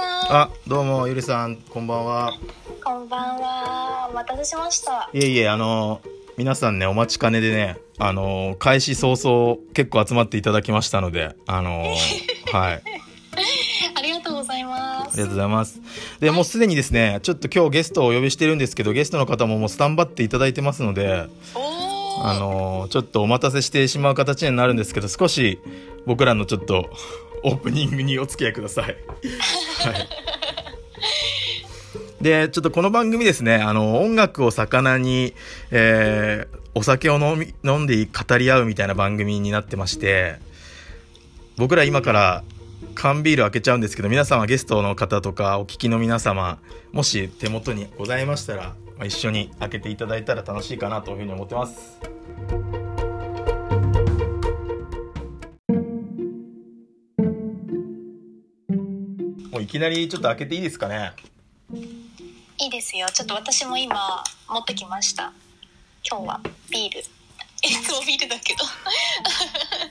さん。あ、どうも、ゆりさん、こんばんは。こんばんは。お待たせしました。いえいえ、あの、皆さんね、お待ちかねでね、あの、開始早々、結構集まっていただきましたので、あの、はい。あありがとうございます。りがとうございます。で、もうすでにですね、ちょっと今日ゲストをお呼びしてるんですけど、ゲストの方ももうスタンバっていただいてますので。あの、ちょっとお待たせしてしまう形になるんですけど、少し僕らのちょっと、オープニングにお付き合いください。はい。で、ちょっとこの番組ですね、あの、音楽を魚に、えー、お酒を飲み、飲んで語り合うみたいな番組になってまして、僕ら今から缶ビール開けちゃうんですけど、皆さんはゲストの方とかお聞きの皆様、もし手元にございましたら、一緒に開けていただいたら楽しいかなというふうに思ってます。もういきなりちょっと開けていいですかね？いいですよ。ちょっと私も今持ってきました。今日はビール。いつもビールだけど。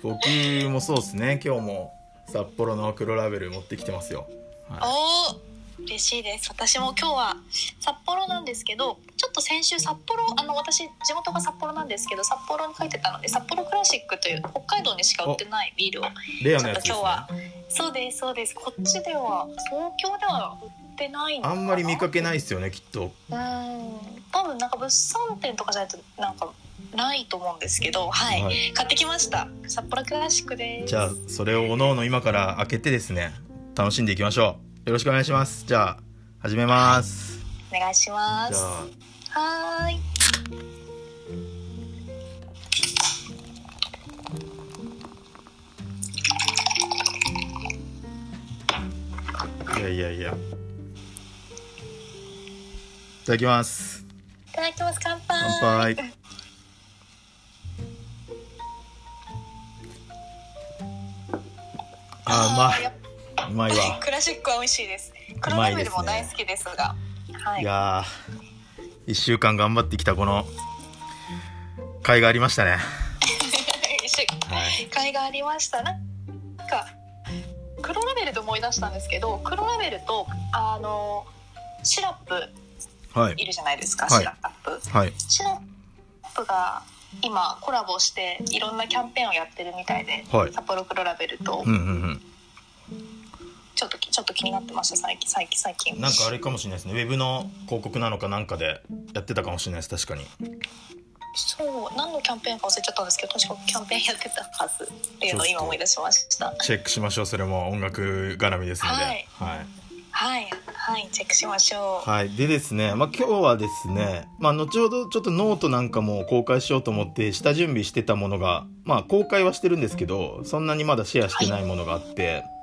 僕もそうですね今日も札幌の黒ラベル持ってきてますよ、はおお。嬉しいです。私も今日は札幌なんですけど、ちょっと先週札幌、あの私地元が札幌なんですけど、札幌に書いてたので、札幌クラシックという北海道にしか売ってないビールをい、レアなやつです今日はそうですそうです。こっちでは東京では売ってないあんまり見かけないですよねきっと。うん。多分なんか物産展とかじゃないとなんかないと思うんですけどはい、はい。買ってきました。札幌クラシックです。じゃあそれをおのおの今から開けてですね楽しんでいきましょうよろしくお願いします。じゃあ始めます。お願いします。はーい。いやいやいや。いただきます。いただきます。乾杯。乾杯。あまいうまいぱわクラシックは美味しいです。黒ラベルも大好きですが。はい。いやー1週間頑張ってきたこの甲斐がありましたね。甲斐がありました。なんか黒ラベルで思い出したんですけど黒ラベルとあのシラップはい。いるじゃないですか、はい。シラップ。はい。シラップが今コラボしていろんなキャンペーンをやってるみたいで、はい。札幌黒ラベルと。うんうんうんちょっときちょっと気になってました。最近最近最近。なんかあれかもしれないですね。ウェブの広告なのかなんかでやってたかもしれないです。確かに。そう。何のキャンペーンか忘れちゃったんですけど確かキャンペーンやってたはずっていうのを今思い出しました。チェックしましょう。それも音楽絡みですので。はい。はい。はい。はい。チェックしましょう、はい、でですね、まあ、今日はですね、まあ、後ほどちょっとノートなんかも公開しようと思って下準備してたものが、まあ、公開はしてるんですけどそんなにまだシェアしてないものがあって、はい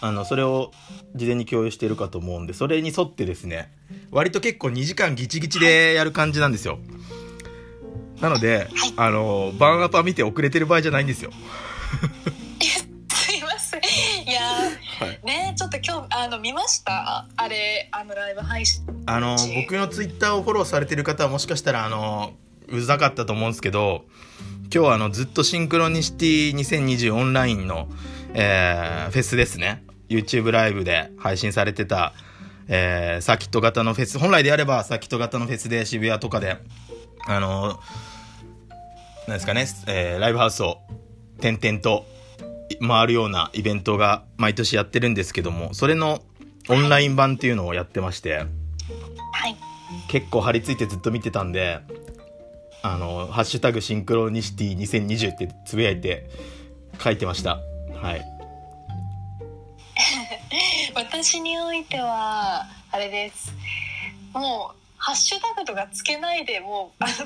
あのそれを事前に共有してるかと思うんでそれに沿ってですね割と結構2時間ギチギチでやる感じなんですよ。なので、はい。あのバーンアッパー見て遅れてる場合じゃないんですよ。すいません。いやはい。ーねちょっと今日あの見ました？あれあのライブ配信。あの僕のツイッターをフォローされてる方はもしかしたらあのうざかったと思うんですけど今日はあのずっとシンクロニシティ2020オンラインの、えーフェスですね YouTube ライブで配信されてた、えーサーキット型のフェス本来であればサーキット型のフェスで渋谷とかであのなんですかね、えーライブハウスを点々と回るようなイベントが毎年やってるんですけどもそれのオンライン版っていうのをやってまして。はい結構張り付いてずっと見てたんで「あのハッシュタグシンクロニシティ2020」ってつぶやいて書いてましたはい。私においてはあれです。もうハッシュタグとかつけないでもうあの好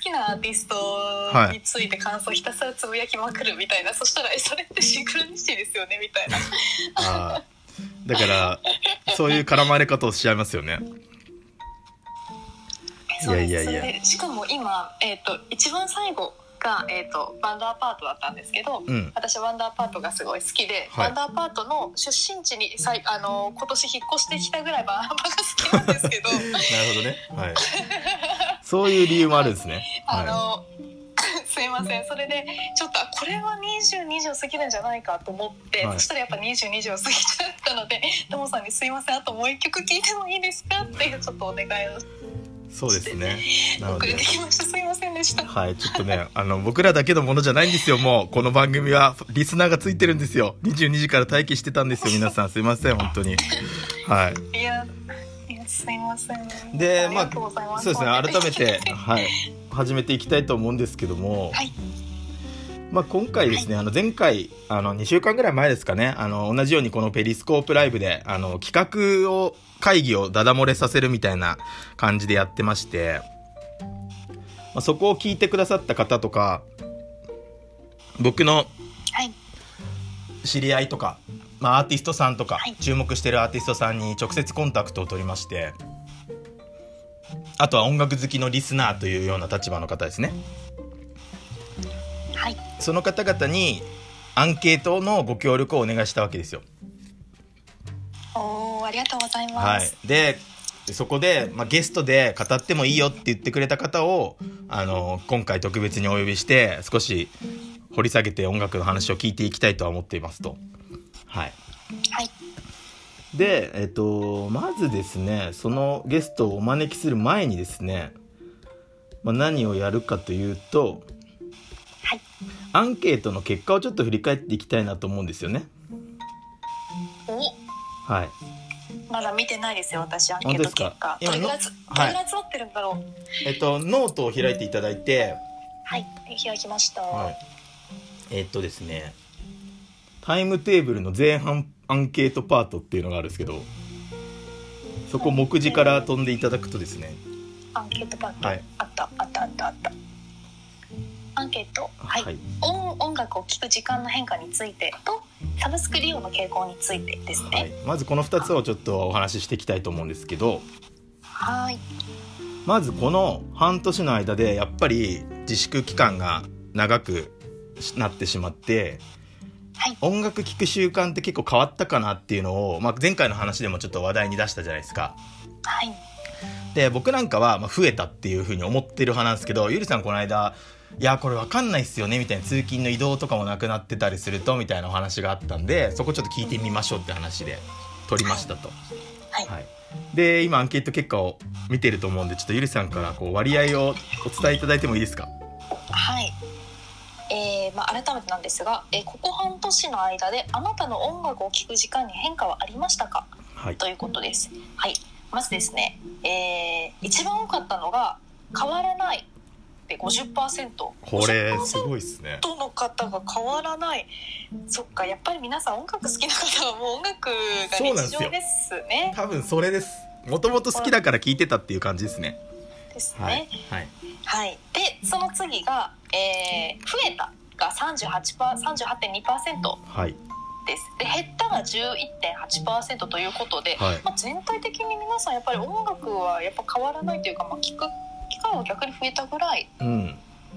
きなアーティストについて感想ひたすらつぶやきまくるみたいな、そしたらえそれってシンクロニシティですよねみたいな。あー。だからそういう絡まれ方をしちゃいますよね。いやいやいや。しかも今、えー、と一番最後が、えー、とワンダーパートだったんですけど、うん。私ワンダーパートがすごい好きで、はい。ワンダーパートの出身地にさいあの今年引っ越してきたぐらいバンダーパーが好きなんですけど。なるほどね。はい。そういう理由もあるんですね。あはの、すいません。それでちょっとこれは22時を過ぎるんじゃないかと思って、はい、そしたらやっぱ22時を過ぎちゃったので「ともさんにすいません。あともう一曲聴いてもいいですか?」っていうちょっとお願いをそうですね。遅れてきました。すいませんでした。はい、ちょっとね、あの、僕らだけのものじゃないんですよ、もう。この番組は、リスナーがついてるんですよ。22時から待機してたんですよ、皆さん。すいません、本当に。はい。いや、いやすいません。で、まあ、そうですね、改めて、はい、始めていきたいと思うんですけども、はい。まあ、今回ですね、はい、あの前回あの2週間ぐらい前ですかねあの同じようにこのペリスコープライブであの企画を会議をダダ漏れさせるみたいな感じでやってまして、まあ、そこを聞いてくださった方とか僕の知り合いとか、まあ、アーティストさんとか、はい、注目してるアーティストさんに直接コンタクトを取りましてあとは音楽好きのリスナーというような立場の方ですね。はい、その方々にアンケートのご協力をお願いしたわけですよ。おありがとうございます。はい、でそこで、まあ、ゲストで語ってもいいよって言ってくれた方をあの今回特別にお呼びして少し掘り下げて音楽の話を聞いていきたいとは思っていますと。はい、はい、で、えっと、まずですねそのゲストをお招きする前にですね、まあ、何をやるかというとアンケートの結果をちょっと振り返っていきたいなと思うんですよね。おはい。まだ見てないですよ私アンケート結果。どれぐらい集まってるんだろう。えっとノートを開いていただいて。はい開きました。はい、えっとですねタイムテーブルの前半アンケートパートっていうのがあるんですけどそこ目次から飛んでいただくとですね。アンケートパート、はい、あったあったあったあった。アンケート、はい、はい、音音楽を聴く時間の変化についてとサブスク利用の傾向についてですね、はい、まずこの2つをちょっとお話ししていきたいと思うんですけど。はい。まずこの半年の間でやっぱり自粛期間が長くなってしまって、はい、音楽聴く習慣って結構変わったかなっていうのを、まあ、前回の話でもちょっと話題に出したじゃないですか。はい。で僕なんかはま増えたっていうふうに思ってる派なんですけどゆりさんこの間いやこれ分かんないっすよねみたいな通勤の移動とかもなくなってたりするとみたいなお話があったんでそこちょっと聞いてみましょうって話で撮りましたと。はい、はい、で今アンケート結果を見てると思うんでちょっとゆりさんからこう割合をお伝えいただいてもいいですか？はい。えーまあ、改めてなんですが、えー、ここ半年の間であなたの音楽を聴く時間に変化はありましたか、はい、ということです。はい、まずですね、えー、一番多かったのが変わらないって50%これすごいっすね。の方が変わらない。そっかやっぱり皆さん音楽好きな方はもう音楽が日常ですね。多分それです。もともと好きだから聞いてたっていう感じですね。ですね。はい、はい、はい、でその次が、えー、増えたが38.2%はい。です。で減ったが11.8%ということで、はい、まあ、全体的に皆さんやっぱり音楽はやっぱ変わらないというか、まあ、聞く機会は逆に増えたぐらい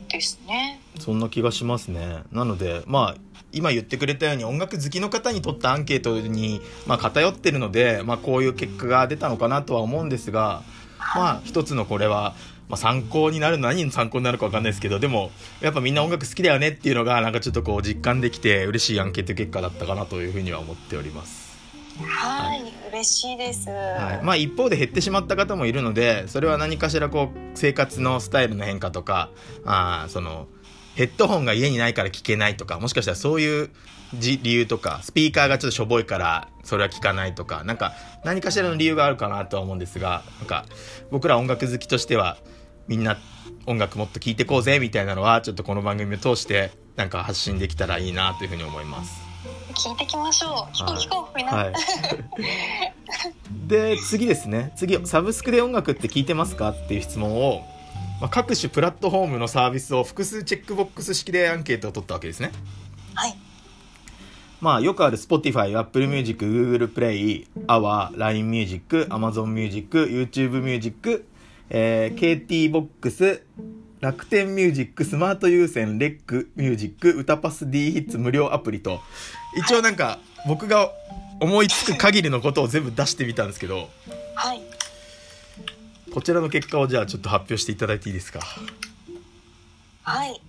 ですね、うん、そんな気がしますね。なのでまあ今言ってくれたように音楽好きの方にとったアンケートに、まあ、偏ってるので、まあ、こういう結果が出たのかなとは思うんですが、まあ一つのこれは、まあ、参考になる何の参考になるか分かんないですけどでもやっぱみんな音楽好きだよねっていうのがなんかちょっとこう実感できて嬉しいアンケート結果だったかなというふうには思っております。はい、嬉しいです。はい、まあ一方で減ってしまった方もいるので、それは何かしらこう生活のスタイルの変化とか、あそのヘッドホンが家にないから聞けないとか、もしかしたらそういう理由とか、スピーカーがちょっとしょぼいからそれは聞かないとか、なんか何かしらの理由があるかなとは思うんですが、なんか僕ら音楽好きとしてはみんな音楽もっと聴いてこうぜみたいなのはちょっとこの番組を通してなんか発信できたらいいなというふうに思います。聞いてきましょう。聞こう聞こうみんな、はい、で次ですね。次サブスクで音楽って聞いてますかっていう質問を、まあ、各種プラットフォームのサービスを複数チェックボックス式でアンケートを取ったわけですね。はい。まあよくある Spotify、Apple Music、Google Play、Our、LINE Music、Amazon Music、YouTube Music、えー、KTBOX、楽天ミュージック、スマート有線、レックミュージック、歌パス D ヒッツ無料アプリと、一応なんか僕が思いつく限りのことを全部出してみたんですけど、はい。こちらの結果をじゃあちょっと発表していただいていいですか？はい、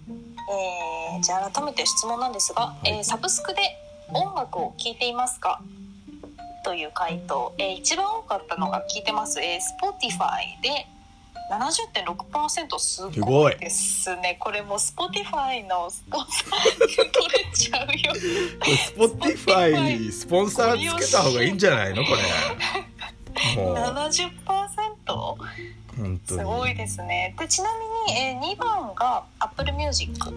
えー、じゃあ改めて質問なんですが、はい、えー、サブスクで音楽を聴いていますか？という回答、えー、一番多かったのが聞いてます、えー、Spotify で70.6%すごいですね。これも Spotify のスポンサー取れちゃうよ。これ Spotify スポンサーつけた方がいいんじゃないの？これ。70%すごいですね。でちなみに、えー、2番が Apple Music で、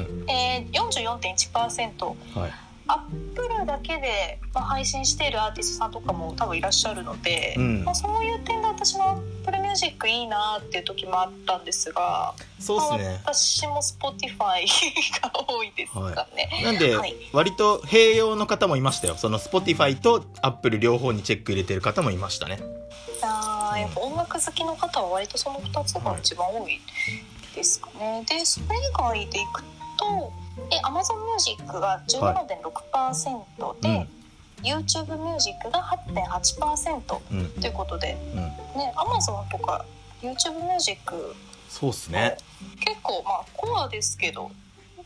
うん、えー、44.1%、はい Apple だけで、まあ、配信しているアーティストさんとかも多分いらっしゃるので、うん、まあ、そういう点で私の Apple Music いいなっていう時もあったんですがそうですね、まあ、私も Spotify が多いですかね、はい、なんで、割と併用の方もいましたよ。その Spotify とアップル両方にチェック入れてる方もいましたね。あやっぱ音楽好きの方は割とその2つが一番多いですかね、はい、でそれ以外でいくとで Amazon Music が17.6%で、はい。うん、YouTube Music が8.8%ということで、うん、ね Amazon とか YouTube Music そうっすね。結構まあコアですけど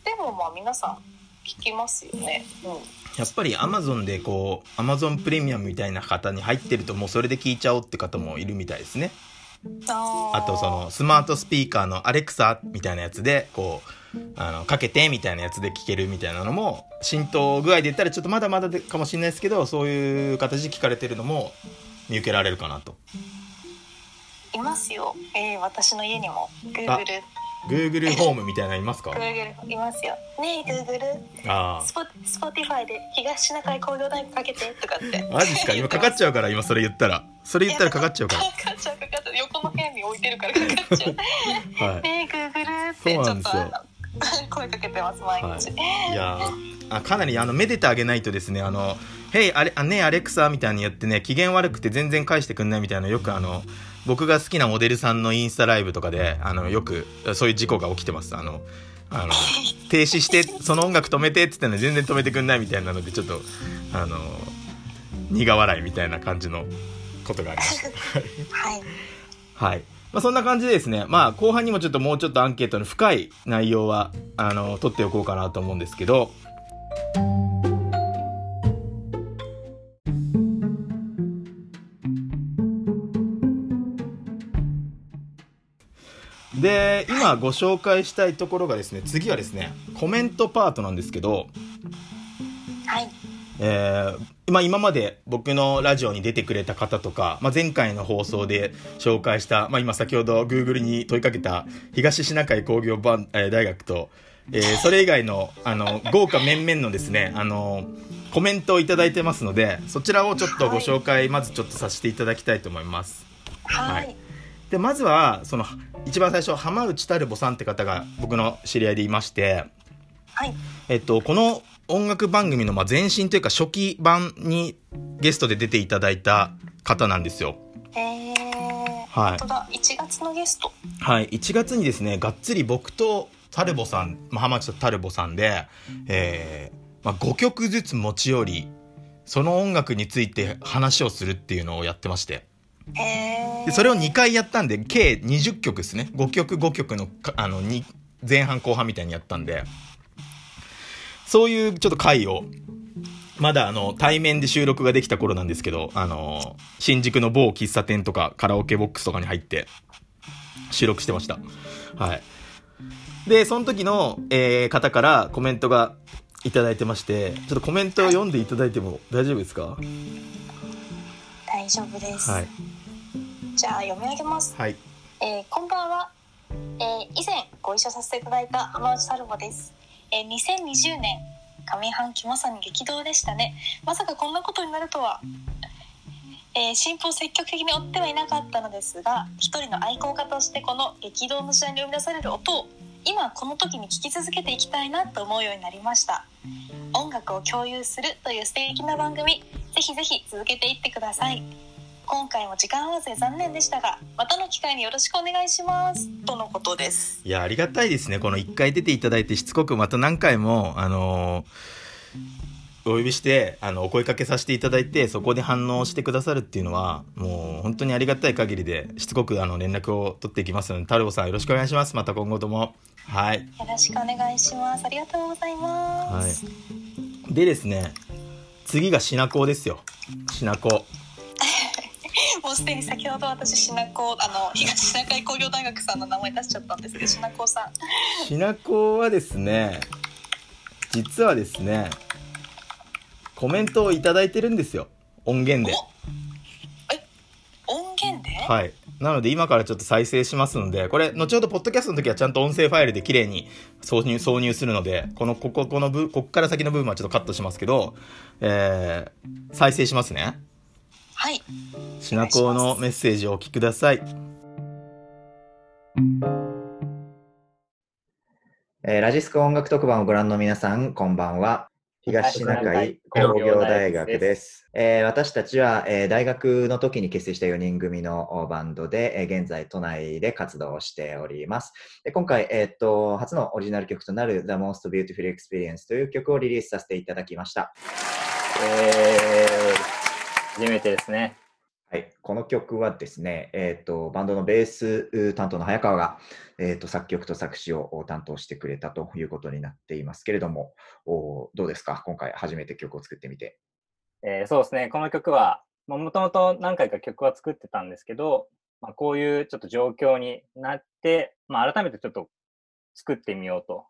でもまあ皆さん聞きますよね、うん、やっぱりアマゾンでこうアマゾンプレミアムみたいな方に入ってるともうそれで聞いちゃおうって方もいるみたいですね。あとそのスマートスピーカーのアレクサみたいなやつでこうあのかけてみたいなやつで聞けるみたいなのも浸透具合で言ったらちょっとまだまだかもしれないですけどそういう形で聞かれてるのも見受けられるかなと。いますよ、えー、私の家にも Google Google ホームみたいなのいますか Google いますよ。ねえ Google あスポ Spotify で東シナ海工業大学かけてとかって。マジですか今かかっちゃうから今それ言ったら。それ言ったらかかっちゃうから。かかっちゃうかかっちゃう。横の部屋に置いてるからかかっちゃう、はい、ねえ Google ってちょっと 声かけてます毎日、はい、いやあかなりあのめでてあげないとですねあの「へいあれあねアレクサ」みたいにやってね機嫌悪くて全然返してくんないみたいなよくあの僕が好きなモデルさんのインスタライブとかであのよくそういう事故が起きてます。あのあの 停止してその音楽止めてって言ったのに全然止めてくんないみたいなのでちょっとあの苦笑いみたいな感じのことがありました はい、はいまあ、そんな感じでですねまあ後半にもちょっともうちょっとアンケートの深い内容はあの取っておこうかなと思うんですけど。で今ご紹介したいところがですね次はですねコメントパートなんですけど。はい。えーまあ、今まで僕のラジオに出てくれた方とか、まあ、前回の放送で紹介した、まあ、今先ほど Google に問いかけた東シナ海工業大学と、えー、それ以外のあの豪華面々のですねあのコメントを頂いてますのでそちらをちょっとご紹介、まずちょっとさせていただきたいと思います。はい、はい。でまずはその一番最初浜内タルボさんって方が僕の知り合いでいまして、はい。えっと、この音楽番組のまあ前身というか初期版にゲストで出ていただいた方なんですよ。へえはい、本当だ1月のゲスト？はい。1月にですねがっつり僕とタルボさん、まあ、浜内タルボさんで、えーまあ、5曲ずつ持ち寄りその音楽について話をするっていうのをやってまして。でそれを2回やったんで計20曲ですね。5曲5曲のあの前半後半みたいにやったんでそういうちょっと回をまだあの対面で収録ができた頃なんですけど、あの新宿の某喫茶店とかカラオケボックスとかに入って収録してました。はい。で、その時の、えー、方からコメントがいただいてまして、ちょっとコメントを読んでいただいても大丈夫ですか？大丈夫です。はい。じゃあ読み上げます。はい。えー、こんばんは。えー、以前ご一緒させていただいた浜内太郎です。えー、2020年上半期まさに激動でしたね。まさかこんなことになるとは。えー、進歩を積極的に追ってはいなかったのですが一人の愛好家としてこの激動の時代に生み出される音を今この時に聴き続けていきたいなと思うようになりました音楽を共有するという素敵な番組ぜひぜひ続けていってください今回も時間合わせ残念でしたがまたの機会によろしくお願いしますとのことですいやありがたいですねこの1回出ていただいてしつこくまた何回もあのー、お呼びしてあのお声かけさせていただいてそこで反応してくださるっていうのはもう本当にありがたい限りでしつこくあの連絡を取っていきますので太郎さんよろしくお願いしますまた今後ともはい。よろしくお願いします。ありがとうございます。はい。でですね、次がシナコですよ。シナコ。もうすでに先ほど私シナコあの東シナ海工業大学さんの名前出しちゃったんですけどシナコさんシナコはですね、実はですね、コメントをいただいてるんですよ。音源で。音源で、はい。なので今からちょっと再生しますので、これ、後ほどポッドキャストの時はちゃんと音声ファイルで綺麗に挿入、挿入するので、この、ここ、この部、こっから先の部分はちょっとカットしますけど、えー、再生しますね。はいシナコのメッセージをお聞きください。えーラジスク音楽特番をご覧の皆さん、こんばんは。東シナ海工業大学です。えー私たちは、えー大学の時に結成した4人組のおバンドで、えー現在都内で活動しております。で今回、えーっと、初のオリジナル曲となる The Most Beautiful Experience という曲をリリースさせていただきました。えー、初めてですね。はい、この曲はですね、えー、とバンドのベースう担当の早川が、えー、と作曲と作詞を担当してくれたということになっていますけれども、おどうですか、今回初めて曲を作ってみて。えーそうですね。この曲は、もともと何回か曲は作ってたんですけど、まあ、こういうちょっと状況になって、まあ、改めてちょっと作ってみようと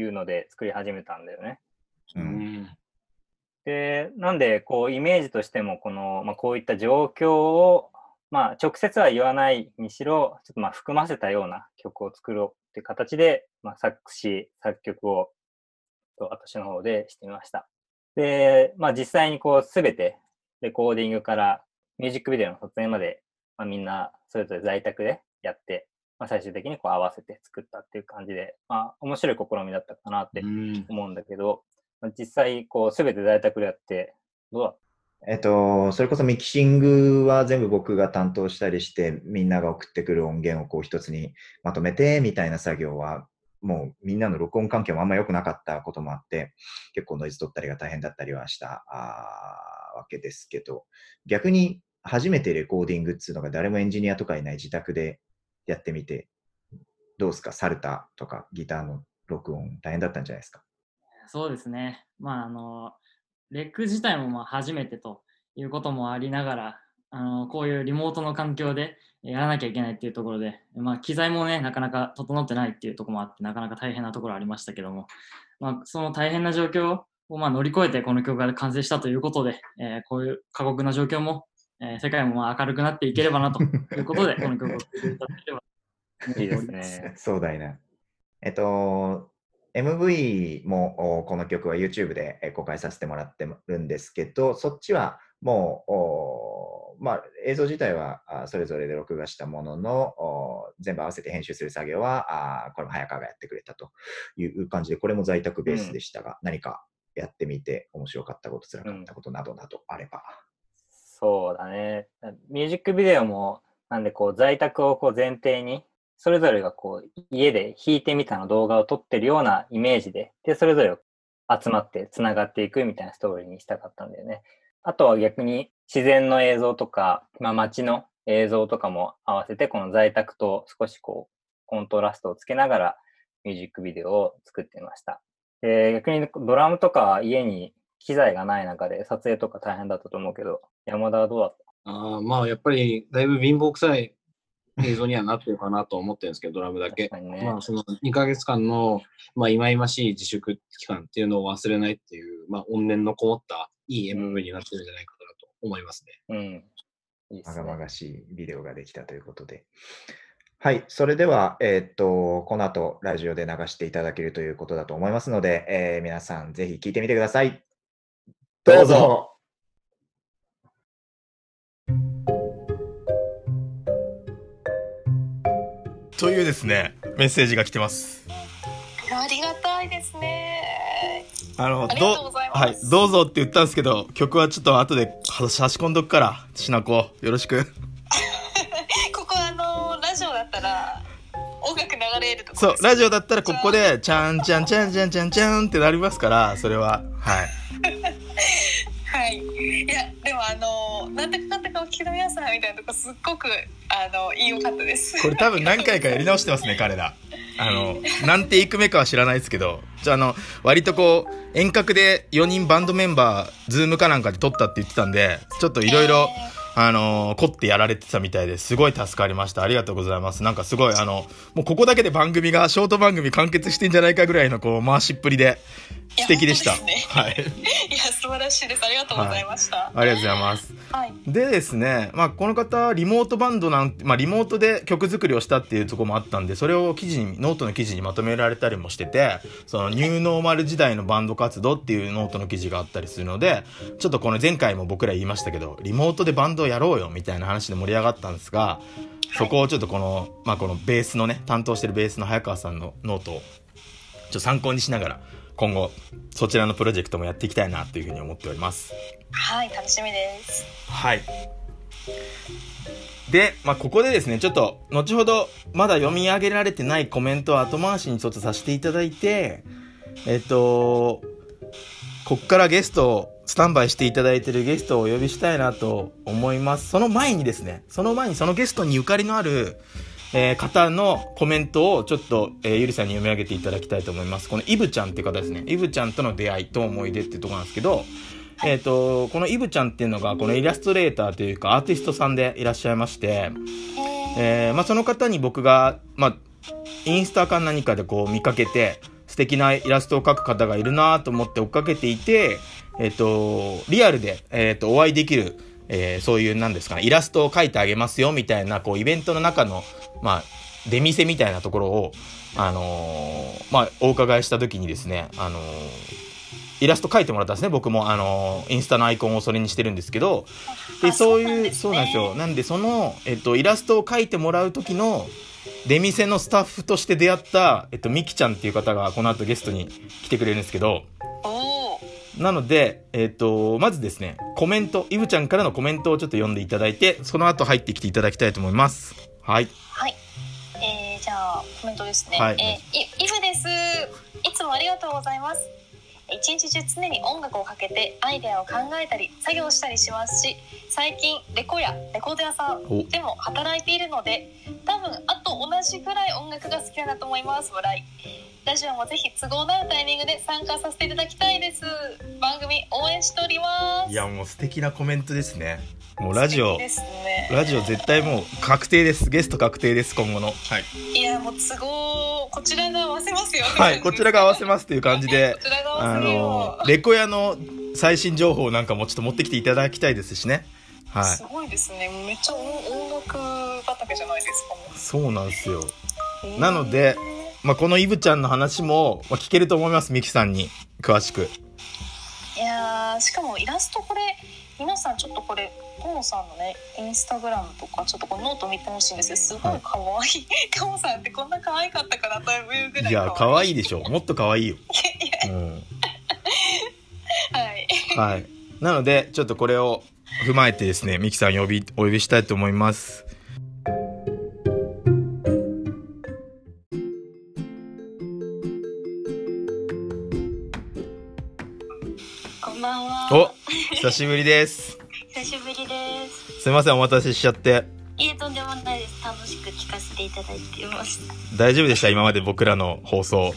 いうので作り始めたんだよね。うんで、なんで、こう、イメージとしても、この、まあ、こういった状況を、まあ、直接は言わないにしろ、ちょっとまあ、含ませたような曲を作ろうっていう形で、まあ、作詞、作曲を、と私の方でしてみました。で、まあ、実際にこう、すべて、レコーディングからミュージックビデオの撮影まで、まあ、みんなそれぞれ在宅でやって、まあ、最終的にこう合わせて作ったっていう感じで、まあ、面白い試みだったかなって思うんだけど、まあ実際、こう、すべて在宅でやって、どうだ？えっと、それこそミキシングは全部僕が担当したりして、みんなが送ってくる音源をこう一つにまとめてみたいな作業は、もうみんなの録音環境もあんま良くなかったこともあって、結構ノイズ取ったりが大変だったりはしたあわけですけど、逆に初めてレコーディングっていうのが誰もエンジニアとかいない自宅でやってみて、どうですか、サルタとかギターの録音大変だったんじゃないですか？そうですね。まあ、あの、レック自体もまあ初めてということもありながら、あのこういうリモートの環境でやらなきゃいけないっていうところで、まあ、機材もね、なかなか整ってないっていうところもあって、なかなか大変なところありましたけども、まあ、その大変な状況をま乗り越えてこの曲が完成したということで、えーこういう過酷な状況も、えー世界もま明るくなっていければなということで、この曲を作っていただければいいですね。壮大な。えっと、MV もおこの曲は YouTube でえ公開させてもらってるんですけど、そっちはもう、おまあ、映像自体はあそれぞれで録画したものの、お全部合わせて編集する作業は、あこれも早川がやってくれたという感じで、これも在宅ベースでしたが、何かやってみて面白かったこと、辛かったことなどなどあれば。そうだね。ミュージックビデオも、なんでこう、在宅をこう前提に、それぞれがこう、家で弾いてみたの動画を撮ってるようなイメージで、で、それぞれ集まって繋がっていくみたいなストーリーにしたかったんだよね。あとは逆に自然の映像とか、まあ街の映像とかも合わせて、この在宅と少しこう、コントラストをつけながらミュージックビデオを作ってみました。で、逆にドラムとか家に機材がない中で撮影とか大変だったと思うけど、山田はどうだった？あーまあやっぱりだいぶ貧乏くさい映像にはなってるかなと思ってるんですけど、ドラムだけ。ね。まあその2ヶ月間の、まあ、忌々しい自粛期間っていうのを忘れないっていう、まあ怨念のこもったいい MV になってるんじゃないかなと思いますね。うん。いいっますがねまがしいビデオができたということで。はい、それでは、えーっと、この後、ラジオで流していただけるということだと思いますので、えー皆さん、ぜひ聞いてみてください。どうぞというですね、メッセージが来てます。ありがたいですね。あの、ありがとうございます。はい、どうぞって言ったんですけど、曲はちょっと後で差し込んどくから、しなこ、よろしく。ここあのラジオだったら音楽流れるとこそうラジオだったらここで、ちゃんちゃんちゃんちゃんちゃんちゃんってなりますから、それは、はい。はいいやでもあのなんてかかったかお聞きの皆さんみたいなとこすっごくあのいいよかったですこれ多分何回かやり直してますね、彼ら。あの、何テイク目かは知らないですけど、じゃあの、割とこう、遠隔で4人バンドメンバー、ズームかなんかで撮ったって言ってたんで、ちょっといろいろ、あのー、凝ってやられてたみたいですごい助かりました。ありがとうございます。なんかすごい、あの、もうここだけで番組が、ショート番組完結してんじゃないかぐらいの、こう、回しっぷりで、素敵でした。ね、はい。いや、素晴らしいです。ありがとうございました。はい、ありがとうございます。はい。でですね、まあ、この方、リモートバンドなんて、まあ、リモートで曲作りをしたっていうところもあったんで、それを記事に、ノートの記事にまとめられたりもしてて、その、ニューノーマル時代のバンド活動っていうノートの記事があったりするので、ちょっとこの前回も僕ら言いましたけど、リモートでバンドをやろうよ、みたいな話で盛り上がったんですが、そこをちょっとこの、まあ、このベースのね、担当してるベースの早川さんのノートを、ちょっと参考にしながら、今後、そちらのプロジェクトもやっていきたいなというふうに思っております。はい、楽しみです。はい。で、まあ、ここでですね、ちょっと、後ほど、まだ読み上げられてないコメントを後回しにちょっとさせていただいて、えっと、こっからゲストスタンバイしていただいてるゲストをお呼びしたいなと思います。その前にですね、その前にそのゲストにゆかりのある、えー、方のコメントをちょっと、えー、ゆりさんに読み上げていただきたいと思います。このイブちゃんっていう方ですね。イブちゃんとの出会いと思い出っていうとこなんですけど、えっ、ー、と、このイブちゃんっていうのが、このイラストレーターというかアーティストさんでいらっしゃいまして、えー、まあ、その方に僕が、まあ、インスタか何かでこう見かけて、素敵なイラストを描く方がいるなと思って追っかけていて、えっ、ー、と、リアルで、えっ、ー、と、お会いできる、えー、そういう、なんですかね、イラストを描いてあげますよ、みたいな、こう、イベントの中の、まあ、出店みたいなところを、あのー、まあ、お伺いした時にですね、あのー、イラスト描いてもらったんですね、僕も、あのー、インスタのアイコンをそれにしてるんですけど、で、そういう、そうなんですよ。なんで、その、えっと、イラストを描いてもらう時の、出店のスタッフとして出会った、えっと、みきちゃんっていう方がこの後ゲストに来てくれるんですけど、なので、えっ、と、まずですね、コメント、イブちゃんからのコメントをちょっと読んでいただいて、その後入ってきていただきたいと思います。はい。はい。えー、じゃあ、コメントですね。はい、えー、イブです。いつもありがとうございます。一日中常に音楽をかけてアイデアを考えたり作業したりしますし最近レコやレコード屋さんでも働いているので多分あと同じぐらい音楽が好きだなと思います。笑いラジオもぜひ都合のあるタイミングで参加させていただきたいです。番組応援しております。いやもう素敵なコメントですね。もうラジオ、ね、ラジオ絶対もう確定です。ゲスト確定です今後の。はい。いやもう都合こちらが合わせますよ。はいこちらが合わせますという感じで あのレコヤの最新情報なんかもちょっと持ってきていただきたいですしね。はい、すごいですね。めっちゃ音楽畑じゃないですか。そうなんですよ。なのでまあ、このイブちゃんの話も、まあ、聞けると思います、ミキさんに、詳しく。いやしかもイラストこれ、皆さんちょっとこれ、トモさんのね、インスタグラムとか、ちょっとこのノート見てほしいんですけど、すごい可愛い。はい、トモさんってこんな可愛かったかなというぐらい。いや、可愛いでしょ。もっと可愛いよ。いやいや、うん、はい。はい。なので、ちょっとこれを踏まえてですね、ミキさん呼び、お呼びしたいと思います。久しぶりです。久しぶりです。すみません、お待たせしちゃって。いえ、とんでもないです。楽しく聞かせていただいていました。大丈夫でした？今まで僕らの放送。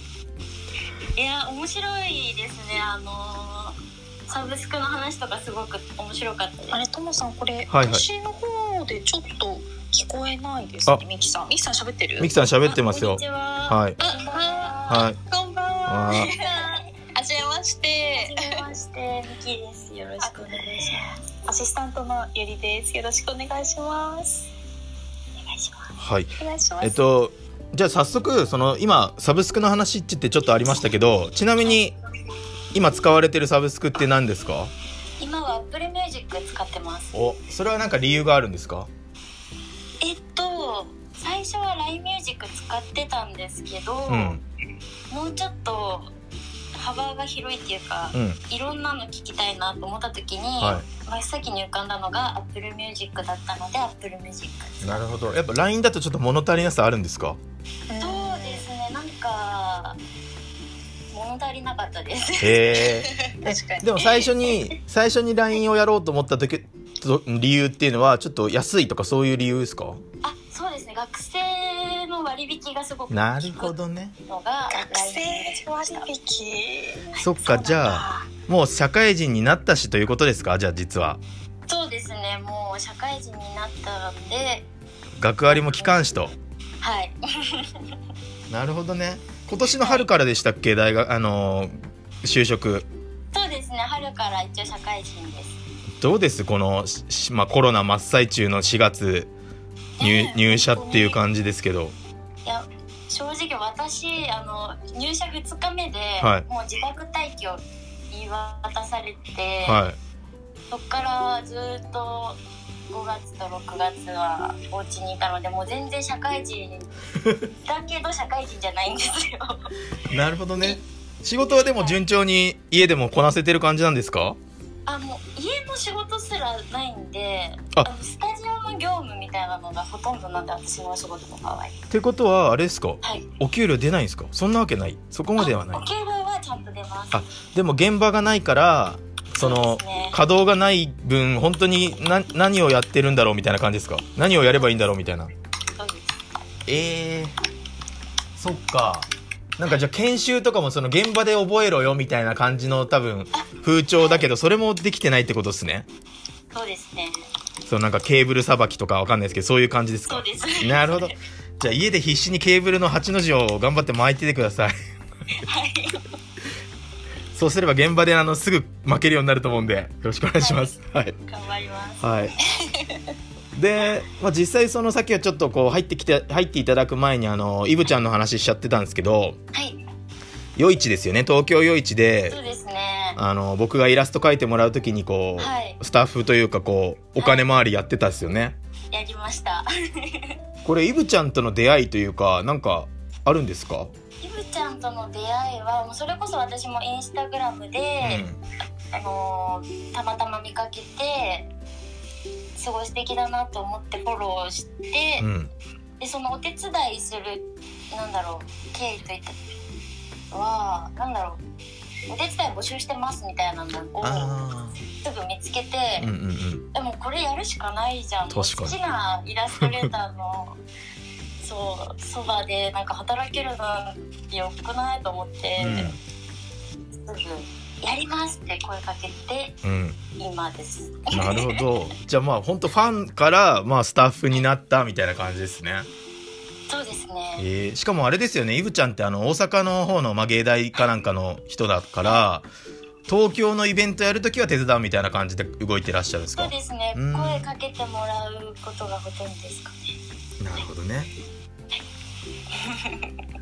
いや、面白いですね。あのー、サブスクの話とかすごく面白かったです。あれ、ともさん、これ、はいはい、私の方でちょっと聞こえないですね。ミキさん。ミキさん喋ってる？ミキさん喋ってますよ。はい。はい。こんばんは。はじめまして。はじめまして、ミキです。よろしくお願いします。アシスタントのゆりです。よろしくお願いします。お願いします。はい。お願いします。えっと、じゃあ早速、その今、サブスクの話って言ってちょっとありましたけど、ちなみに、今使われてるサブスクって何ですか？今は Apple Music 使ってます。お、それは何か理由があるんですか？えっと、最初は LINE Music 使ってたんですけど、うん、もうちょっと幅が広いっていうか、うん、いろんなの聞きたいなと思った時に、はい、真っ先に浮かんだのが Apple Music だったので Apple Music なるほど。やっぱ LINE だとちょっと物足りなさあるんですか？そうですね。なんか物足りなかったです。へえ。でも最初に最初に LINE をやろうと思った時理由っていうのはちょっと安いとかそういう理由ですか？あそうですね。学生の割割引がすごくなるほどね。のが学生割引。そっかじゃあもう社会人になったしということですか？じゃあ実は。そうですね。もう社会人になったんで。学割も機関士と。はい。なるほどね。今年の春からでしたっけ？大学あの就職。そうですね。春から一応社会人です。どうです？この、まあ、コロナ真っ最中の4月入,、入社っていう感じですけどいや正直私あの入社2日目で、はい、もう自宅待機を言い渡されて、はい、そっからずっと5月と6月はお家にいたのでもう全然社会人 だけど社会人じゃないんですよ。なるほどね。仕事はでも順調に家でもこなせてる感じなんですか？あもう家の仕事すらないんであのスタジオの業務みたいなのがほとんどなんで私のお仕事の場合ってことはあれですか、はい、お給料出ないんですか？そんなわけない？そこまではない。お給料はちゃんと出ます。あでも現場がないからその、ね、稼働がない分本当にな何をやってるんだろうみたいな感じですか？何をやればいいんだろうみたいな。ええー、そっか。なんかじゃあ研修とかもその現場で覚えろよみたいな感じの多分風潮だけどそれもできてないってことですね。そうですねそうなんかケーブルさばきとかわかんないですけどそういう感じですか？そうです。なるほど。じゃあ家で必死にケーブルの8の字を頑張って巻いててください。はい。そうすれば現場であのすぐ負けるようになると思うんでよろしくお願いします。はい、頑張ります。はい。で、まあ、実際そのさっきはちょっとこう入ってきて入っていただく前にあのイブちゃんの話しちゃってたんですけど、はい、夜市ですよね。東京夜市でそうですね。あの僕がイラスト描いてもらう時にこう、はい、スタッフというかこうお金回りやってたんですよね、はい、やりました。これイブちゃんとの出会いというかなんかあるんですか？イブちゃんとの出会いはもうそれこそ私もインスタグラムで、うん、あのー、たまたま見かけてすごい素敵だなと思ってフォローして、うん、でそのお手伝いするなんだろう経緯といったはなんだろう。お手伝い募集してますみたいなのをすぐ見つけて、うんうんうん、でもこれやるしかないじゃん。好きなイラストレーターの そうそばでなんか働けるのよくないと思って、うん、すぐやりますって声かけて、うん、今です。なるほど。じゃあまあ本当ファンからまあスタッフになったみたいな感じですねそうですね、えー、しかもあれですよね。イブちゃんってあの大阪の方の、まあ、芸大かなんかの人だから東京のイベントやるときは手伝うみたいな感じで動いてらっしゃるんですか？そうですね。声かけてもらうことがほとんどですかね。なるほどね。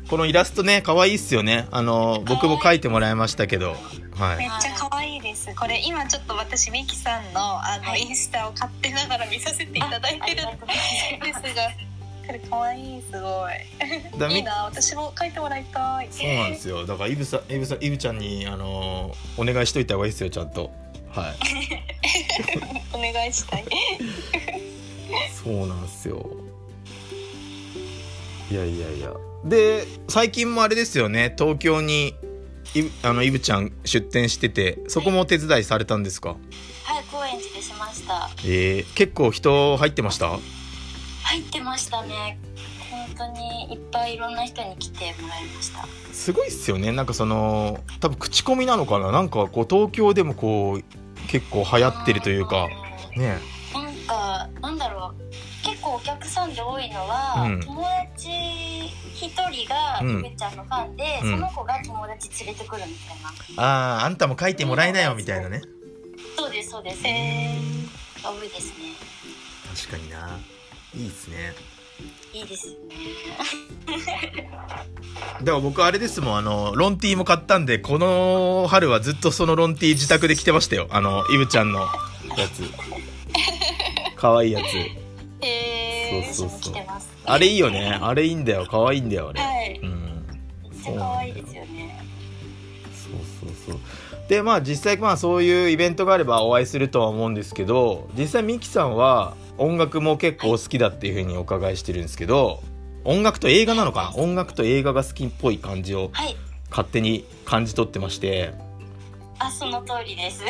このイラストね可愛いっすよね。あの僕も描いてもらいましたけど。はい、めっちゃ可愛いです。これ今ちょっと私ミキさんのあの、インスタを勝手ながら見させていただいてるんですがこれ可愛いすごい。いいな私も書いてもらいたい。そうなんですよ。だからイブさイブさイブちゃんにあのお願いしといた方がいいですよちゃんと。はい。お願いしたい。そうなんですよ。いやいやいや。で最近もあれですよね。東京にいあのイブちゃん出店しててそこもお手伝いされたんですか？はい高円寺でしました。えー、結構人入ってました？入ってましたね。本当にいっぱいいろんな人に来てもらいました。すごいっすよね。なんかその多分口コミなのかな。なんかこう東京でもこう結構流行ってるというか。ね。なんかなんだろう。結構お客さんで多いのは、うん、友達一人がゆめちゃんのファンで、うん、その子が友達連れてくるみたいな、あああんたも書いてもらえなよみたいなね。そうですそうです。へえ多いですね。確かにないいですね。いいですね。だから僕あれですもんあのロンティーも買ったんでこの春はずっとそのロンティー自宅で着てましたよ。あのイブちゃんのやつ。かわいいやつ。へえそうそうそう。あれいいよね。あれいいんだよ。かわいいんだよあれ、はい、うん。めっちゃかわいいですよね。そうそうそう。でまあ実際まあそういうイベントがあればお会いするとは思うんですけど実際ミキさんは音楽も結構好きだっていうふうにお伺いしてるんですけど音楽と映画なのかな？音楽と映画が好きっぽい感じを勝手に感じ取ってまして、あその通りです。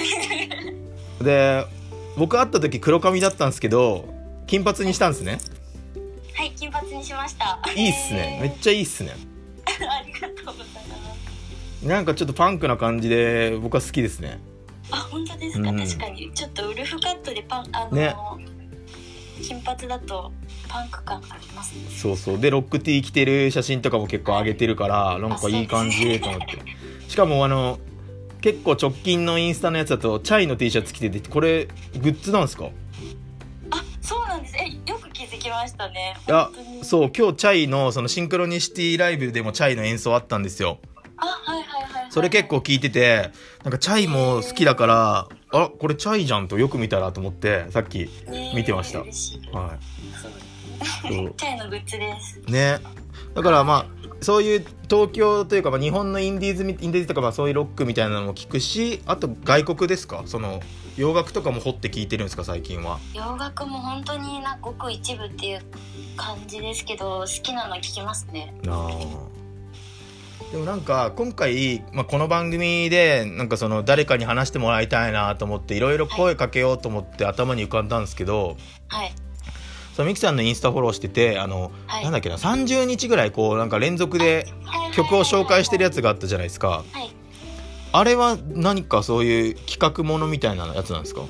で僕会った時黒髪だったんですけど金髪にしたんですね。はい。金髪末にしました。いいっすね。めっちゃいいっすね。ありがとうございます。なんかちょっとパンクな感じで僕は好きですね。あ本当ですか、うん、確かに。ちょっとウルフカットでパンあの、ね、金髪だとパンク感ありますね。そうそう。でロックティー着てる写真とかも結構上げてるから、はい、なんかいい感じと思って。しかもあの結構直近のインスタのやつだとチャイの T シャツ着ててこれグッズなんですか？あそうなんです。えよく気づきましたね。いやそう今日チャイのそのシンクロニシティライブでもチャイの演奏あったんですよ。あはいはいはい、はい、それ結構聞いててなんかチャイも好きだからあこれチャイじゃんとよく見たらと思ってさっき見てました、はい。そう。チャイのグッズです。ね。だからまあそういう東京というか、まあ、日本のインディーズインディーズとかまあそういうロックみたいなのも聞くしあと外国ですか？その洋楽とかも掘って聞いてるんですか？最近は。洋楽も本当になごく一部っていう感じですけど好きなの聞きますね。あでもなんか今回、まあ、この番組でなんかその誰かに話してもらいたいなと思っていろいろ声かけようと思って頭に浮かんだんですけど、はい、そのミキさんのインスタフォローしててあの、はい、なんだっけな30日ぐらいこうなんか連続で曲を紹介してるやつがあったじゃないですか、はい、あれは何かそういう企画ものみたいなやつなんですか？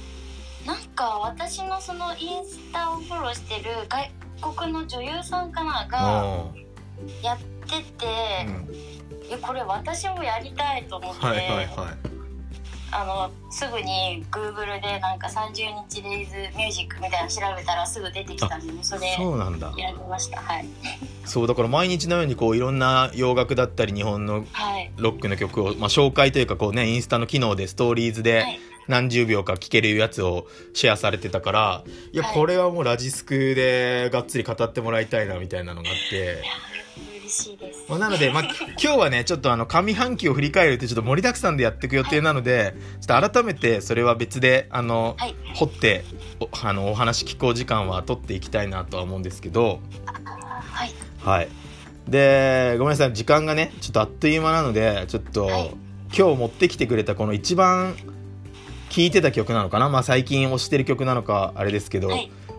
なんか私のそのインスタをフォローしてる外国の女優さんかながやってて、うん、いやこれ私もやりたいと思って、はいはいはい。あのすぐに Google でなんか30日レイズミュージックみたいなの調べたらすぐ出てきたんでそれそうなんだ。選びました。はい。そうだから毎日のようにこういろんな洋楽だったり日本のロックの曲を、まあ、紹介というかこうねインスタの機能でストーリーズで何十秒か聴けるやつをシェアされてたからいやこれはもうラジスクでがっつり語ってもらいたいなみたいなのがあって。しいです。まあ、なので、まあ、今日はね、ちょっとあの、上半期を振り返るってちょっと盛りだくさんでやっていく予定なので、はい、ちょっと改めてそれは別で、あの、はい、掘ってお、あの、お話聞こう時間は取っていきたいなとは思うんですけど、はい。はい。で、ごめんなさい、時間がね、ちょっとあっという間なので、ちょっと、はい、今日持ってきてくれたこの一番聴いてた曲なのかな？まあ最近推してる曲なのかあれですけど、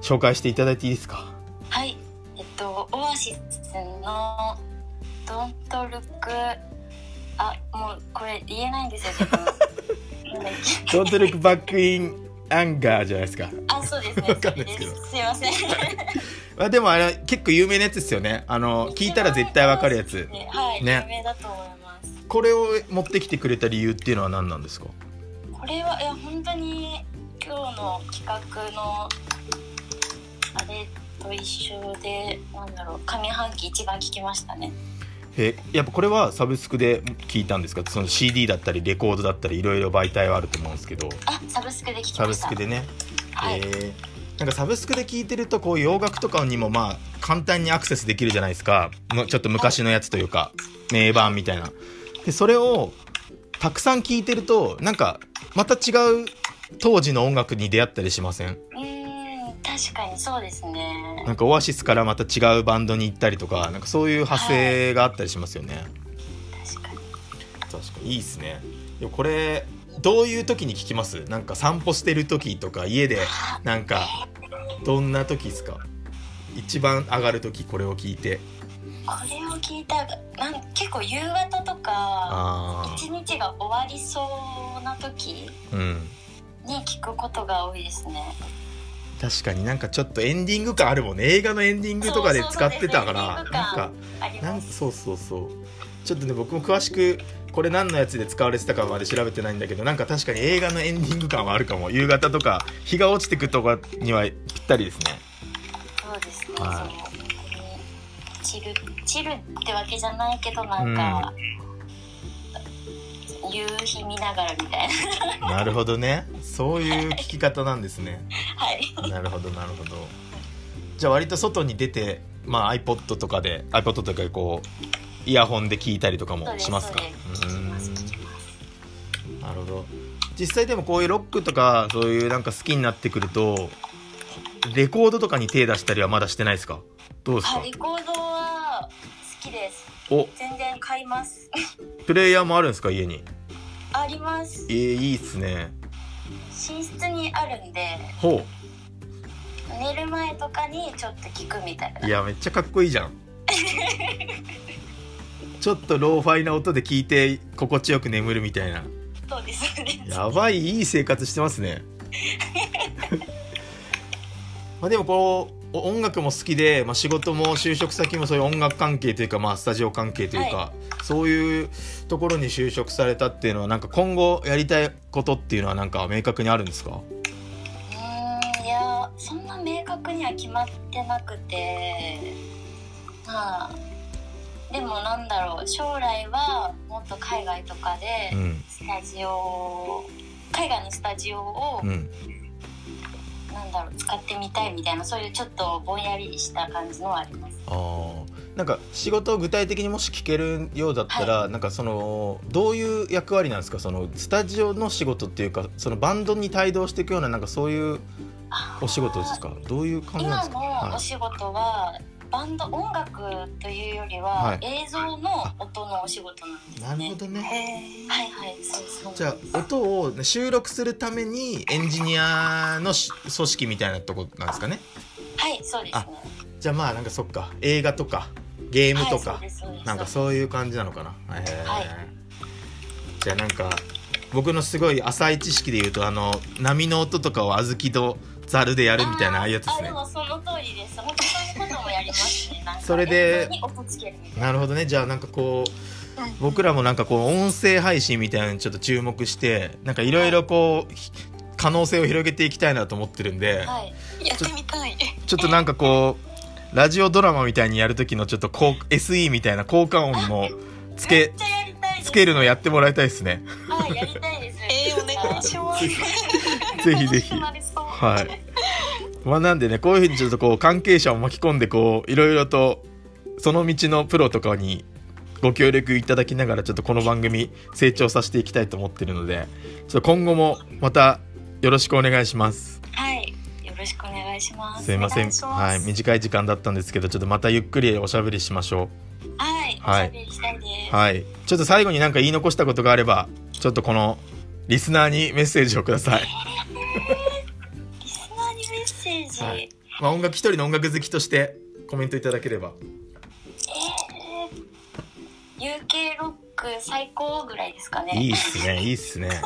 紹介していただいていいですか？はい。えっとオアシスの「ドントルック」あもうこれ言えないんですよ自分。ドントルックバックインアンガーじゃないですか。あそうですね。かんないですけど。すいません。あでもあれ結構有名なやつですよね。あの聞いたら絶対わかるやつ、ね、はいね。有名だと思います。これを持ってきてくれた理由っていうのは何なんですか？これはいや本当に今日の企画のあれと一緒でなんだろう上半期一番聞きましたね。えやっぱこれはサブスクで聞いたんですか？その CD だったりレコードだったりいろいろ媒体はあると思うんですけど。あサブスクで聞きました。サブスクでね、はい、えー、なんかサブスクで聞いてるとこう洋楽とかにもまあ簡単にアクセスできるじゃないですか。ちょっと昔のやつというか、名盤みたいな。でそれをたくさん聞いてるとなんかまた違う当時の音楽に出会ったりしません確かにそうですね。なんかオアシスからまた違うバンドに行ったりとかなんかそういう派生があったりしますよね、はい、確かに。確かに。いいですね。でもこれどういう時に聞きます？なんか散歩してる時とか家でなんかどんな時ですか？一番上がる時これを聞いて。これを聞いたなん結構夕方とか一日が終わりそうな時に聞くことが多いですね、うん確かになんかちょっとエンディング感あるもんね。映画のエンディングとかで使ってたから。なんかなんそうそうそう。ちょっとね僕も詳しくこれ何のやつで使われてたかまで調べてないんだけどなんか確かに映画のエンディング感はあるかも。夕方とか日が落ちてくとかにはぴったりですね。そうですね、はい、チルチルってわけじゃないけどなんか、うん、夕日見ながらみたいな。なるほどね。そういう聞き方なんですね。はい。なるほどなるほど。じゃあ割と外に出て、まあ、iPod とかで iPod とかこうイヤホンで聞いたりとかもしますか？うん。なるほど。実際でもこういうロックとかそういうなんか好きになってくるとレコードとかに手出したりはまだしてないですか？どうですか？レコードは好きです。お。全然買います。プレイヤーもあるんですか？家にあります。えー、いいっすね。寝室にあるんでほう。寝る前とかにちょっと聞くみたいな。いやめっちゃかっこいいじゃん。ちょっとローファイな音で聞いて心地よく眠るみたいな。そうですねやばいいい生活してますね。まあでもこう音楽も好きで、まあ、仕事も就職先もそういう音楽関係というか、まあ、スタジオ関係というか、はい、そういうところに就職されたっていうのはなんか今後やりたいことっていうのはなんか明確にあるんですか？うんいやそんな明確には決まってなくてまあでもなんだろう将来はもっと海外とかでスタジオ、うん、海外のスタジオを、うんなんだろう使ってみたいみたいなそういうちょっとぼんやりした感じのはあります。あなんか仕事を具体的にもし聞けるようだったら、はい、なんかそのどういう役割なんですか？そのスタジオの仕事っていうかそのバンドに帯同していくようななんかそういうお仕事ですか？どういう感じなんですか？今のお仕事は、はいバンド音楽というよりは、はい、映像の音のお仕事なんですね。なるほどね。はいはいそうそう。じゃあ音を収録するためにエンジニアの組織みたいなとこなんですかね？はいそうですね。じゃあまあなんかそっか映画とかゲームとか、はい、なんかそういう感じなのかな？はい、じゃあなんか僕のすごい浅い知識で言うとあの波の音とかを小豆とざるでやるみたいなああいうやつですね。でもその通りです。本当そういうこともやりますね。それでなるほどね。じゃあなんかこう。僕らもなんかこう音声配信みたいなのにちょっと注目してなんかいろいろこう、可能性を広げていきたいなと思ってるんで、はい、やってみたいちょっとなんかこうラジオドラマみたいにやる時のちょっとこう SE みたいな効果音もつけつけるのやってもらいたいですね。はい、やりたいです。えー、お願いします。ぜひぜひ。はい。まあなんでね、こういうふうにちょっとこう関係者を巻き込んでこういろいろとその道のプロとかにご協力いただきながらちょっとこの番組成長させていきたいと思ってるので、ちょっと今後もまたよろしくお願いします。はい。よろしくお願いします。すいません。はい。短い時間だったんですけど、ちょっとまたゆっくりおしゃべりしましょう。はい。はい。はい。ちょっと最後になんか言い残したことがあれば、ちょっとこのリスナーにメッセージをください。ジ、はい、まあ、音楽一人の音楽好きとしてコメントいただければ。えー、UK ロック最高ぐらいですかね。いいっすねいいっすね。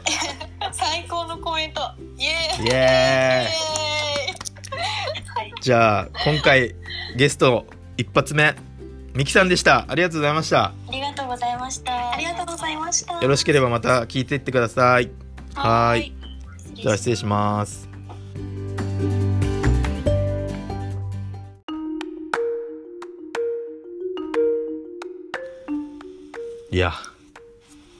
最高のコメント。イエーイ。イエーイ。じゃあ今回ゲスト一発目ミキさんでした。ありがとうございました。ありがとうございました。ありがとうございました。よろしければまた聞いていってください。はい。じゃあ失礼しますいや。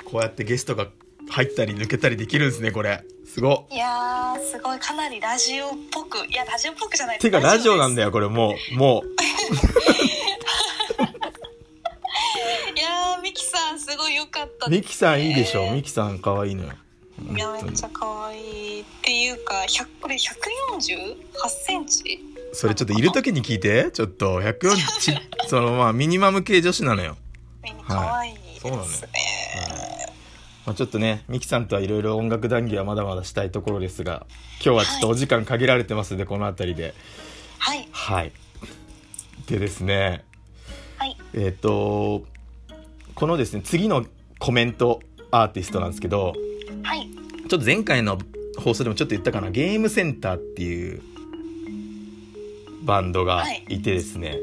こうやってゲストが入ったり抜けたりできるんですねこれ。すごいやすごいかなりラジオっぽくいやラジオっぽくじゃない。てかラジオなんだよこれもうもう。いやミキさんすごい良かった、ね、ミキさんいいでしょ。ミキさん可愛いのよ。いやめっちゃ可愛いっていうかこれ148センチ？それちょっといる時に聞いて。ちょっと140 そのまあミニマム系女子なのよ。可愛いそうなんですね、まあ、ちょっとねミキさんとはいろいろ音楽談義はまだまだしたいところですが今日はちょっとお時間限られてますので、はい、この辺りで。はい。はい。でですね。はい。えっ、ー、とこのですね次のコメントアーティストなんですけど、はい、ちょっと前回の放送でもちょっと言ったかなゲームセンターっていうバンドがい。てですね、はい、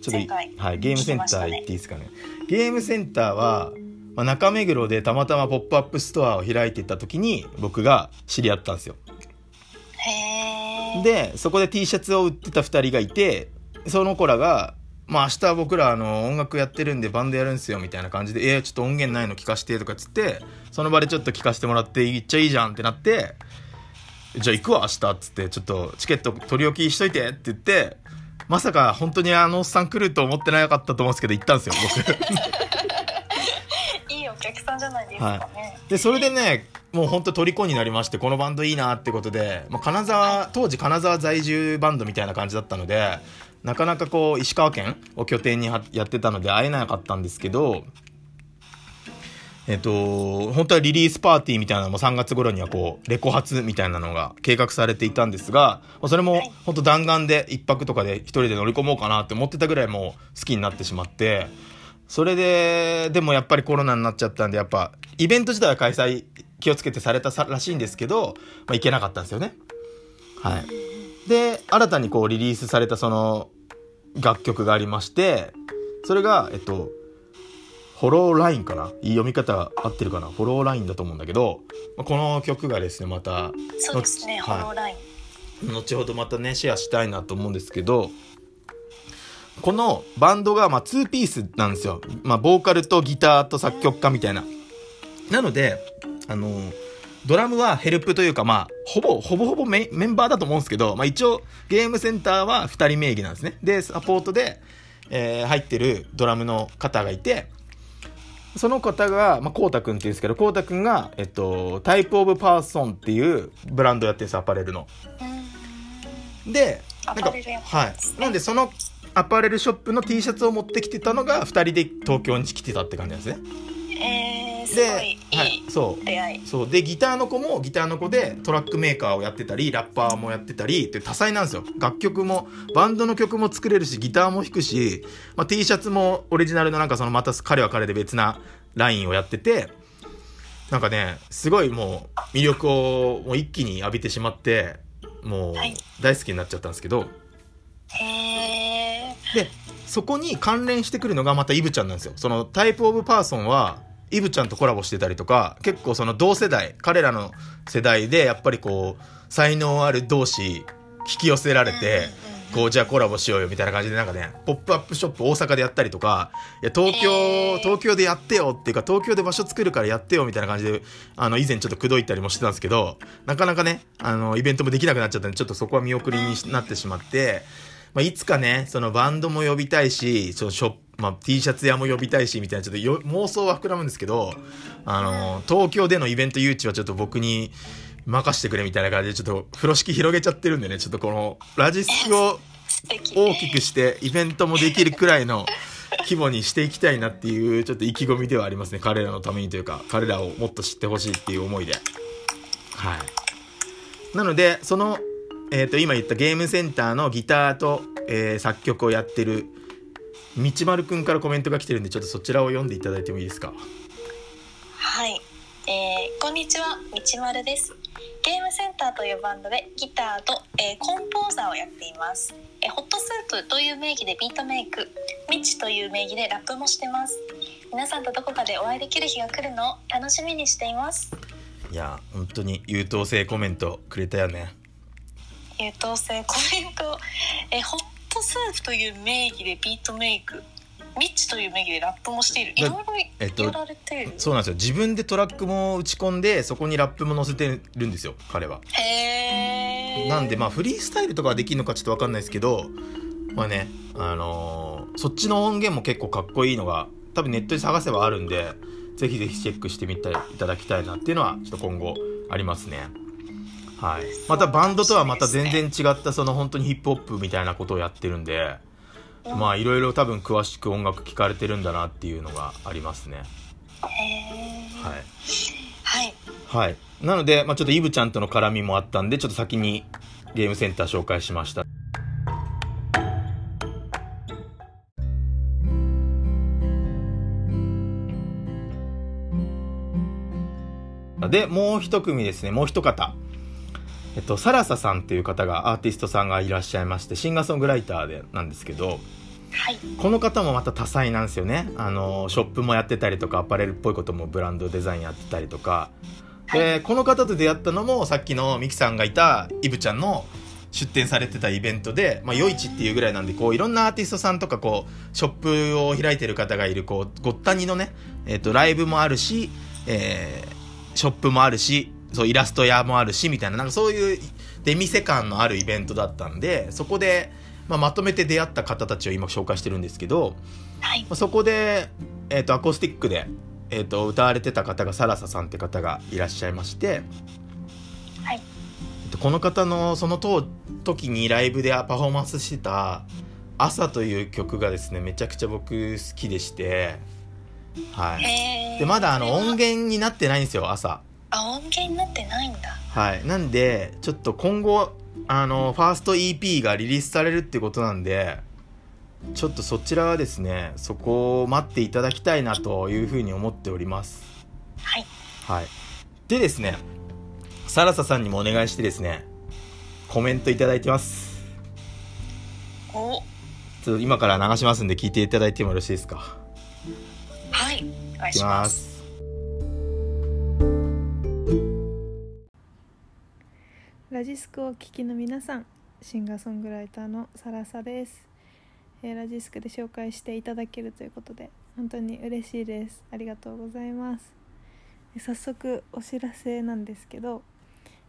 ちょっと、はい、ゲームセンター行っていいですかねゲームセンターは、まあ、中目黒でたまたまポップアップストアを開いてた時に僕が知り合ったんですよ。でそこで T シャツを売ってた2人がいてその子らが「まあ明日僕らあの音楽やってるんでバンドやるんすよ」みたいな感じで「えー、ちょっと音源ないの聞かして」とかっつってその場でちょっと聞かせてもらって「いっちゃいいじゃん」ってなって「じゃあ行くわ明日」っつって「ちょっとチケット取り置きしといて」って言ってまさか本当にあのおっさん来ると思ってなかったと思うんですけど行ったんですよ僕。いいお客さんじゃないですかね、はい、でそれでねもう本当虜になりましてこのバンドいいなってことで、まあ、金沢当時金沢在住バンドみたいな感じだったのでなかなかこう石川県を拠点にやってたので会えなかったんですけどえっと、本当はリリースパーティーみたいなのも3月頃にはこう、レコ発みたいなのが計画されていたんですが、それも本当弾丸で1泊とかで1人で乗り込もうかなって思ってたぐらいもう好きになってしまって、それで、でもやっぱりコロナになっちゃったんで、やっぱ、イベント自体は開催気をつけてされたらしいんですけど、まあ、行けなかったんですよね。はい。で、新たにこうリリースされたその楽曲がありまして、それが、えっと、フォローラインかな？いい読み方合ってるかな？フォローラインだと思うんだけど、この曲がですね、また、そうですね、フォローライン。後ほどまたね、シェアしたいなと思うんですけど、このバンドが、まあ、2ピースなんですよ。まあ、ボーカルとギターと作曲家みたいな。なので、あのドラムはヘルプというか、まあ、ほぼ、ほぼほぼメンバーだと思うんですけど、まあ一応、ゲームセンターは2人名義なんですね。で、サポートで、えー、入ってるドラムの方がいて、その方が、まあ、こうたくんって言うんですけど、こうたくんが、えっと、タイプオブパーソンっていうブランドやってるんです、アパレルの。で、なんか、はい。なんで、そのアパレルショップの T シャツを持ってきてたのが、2人で東京に来てたって感じなんですね。えー、すごいいい、はい、そう。そう。でギターの子もギターの子でトラックメーカーをやってたりラッパーもやってたりって多彩なんですよ。楽曲もバンドの曲も作れるしギターも弾くし、まあ、T シャツもオリジナルのなんかそのまた彼は彼で別なラインをやっててなんかねすごいもう魅力をもう一気に浴びてしまってもう大好きになっちゃったんですけど、へえでそこに関連してくるのがまたイブちゃんなんですよ。そのタイプオブパーソンはイブちゃんとコラボしてたりとか結構その同世代彼らの世代でやっぱりこう才能ある同士引き寄せられて、こうじゃあコラボしようよみたいな感じでなんかねポップアップショップ大阪でやったりとかいや東京、東京でやってよっていうか東京で場所作るからやってよみたいな感じであの以前ちょっと口説いたりもしてたんですけどなかなかねあのイベントもできなくなっちゃったんでちょっとそこは見送りになってしまって。まあ、いつかね、そのバンドも呼びたいし、そのショップ、まあ、T シャツ屋も呼びたいし、みたいな、ちょっとよ妄想は膨らむんですけど、あの、東京でのイベント誘致はちょっと僕に任してくれみたいな感じで、ちょっと風呂敷広げちゃってるんでね、ちょっとこの、ラジスクを大きくして、イベントもできるくらいの、規模にしていきたいなっていうちょっと意気込みではありますね。彼らのためにというか彼らをもっと知ってほしいっていう思いで。はい。なのでそのえっ、ー、と、今言ったゲームセンターのギターと、えー、作曲をやってる、道丸くんからコメントが来てるんで、ちょっとそちらを読んでいただいてもいいですか？はい。えー、こんにちは、道丸です。ゲームセンターというバンドでギターと、えー、コンポーザーをやっています。えー、ホットスープという名義でビートメイク、ミッチという名義でラップもしてます。皆さんとどこかでお会いできる日が来るのを楽しみにしています。いや、本当に優等生コメントくれたよね。優等生コメントえホットスープという名義でビートメイクミッチという名義でラップもしている。いろいろやられている、えっと、そうなんですよ。自分でトラックも打ち込んでそこにラップも載せてるんですよ彼は。へえなんでまあフリースタイルとかはできるのかちょっと分かんないですけどまあねあのー、そっちの音源も結構かっこいいのが多分ネットで探せばあるんでぜひぜひチェックしてみていただきたいなっていうのはちょっと今後ありますねはい、またバンドとはまた全然違ったその本当にヒップホップみたいなことをやってるんでまあいろいろ多分詳しく音楽聴かれてるんだなっていうのがありますね。はい。はい。はい。なので、まあ、ちょっとイブちゃんとの絡みもあったんでちょっと先にゲームセンター紹介しました。でもう一組ですね。もう一方えっと、サラサさんっていう方がアーティストさんがいらっしゃいましてシンガーソングライターでなんですけど、はい、この方もまた多彩なんですよね。あのショップもやってたりとかアパレルっぽいこともブランドデザインやってたりとか、で、はい、この方と出会ったのもさっきのミキさんがいたイブちゃんの出展されてたイベントで、まあ、夜市っていうぐらいなんでこういろんなアーティストさんとかこうショップを開いてる方がいるこうごったにのね、えーと、ライブもあるし、えー、ショップもあるしそうイラスト屋もあるしみたいななんかそういう出店感のあるイベントだったんでそこで、まあ、まとめて出会った方たちを今紹介してるんですけど、はい、そこで、えーと、アコースティックで、えーと、歌われてた方がサラサさんって方がいらっしゃいまして、はい、この方のその時にライブでパフォーマンスしてた「朝」という曲がですねめちゃくちゃ僕好きでして。はい。でまだあの音源になってないんですよ朝あ音源になってないんだ。はい。なんでちょっと今後あのファースト EP がリリースされるってことなんでちょっとそちらはですねそこを待っていただきたいなというふうに思っております。はい、はい、でですねサラサさんにもお願いしてですねコメントいただいてます。お。ちょっと今から流しますんで聞いていただいてもよろしいですか？はいお願いしますラジスクをお聴きの皆さんシンガーソングライターのサラサです、えー、ラジスクで紹介していただけるということで本当に嬉しいです。ありがとうございます。早速お知らせなんですけど、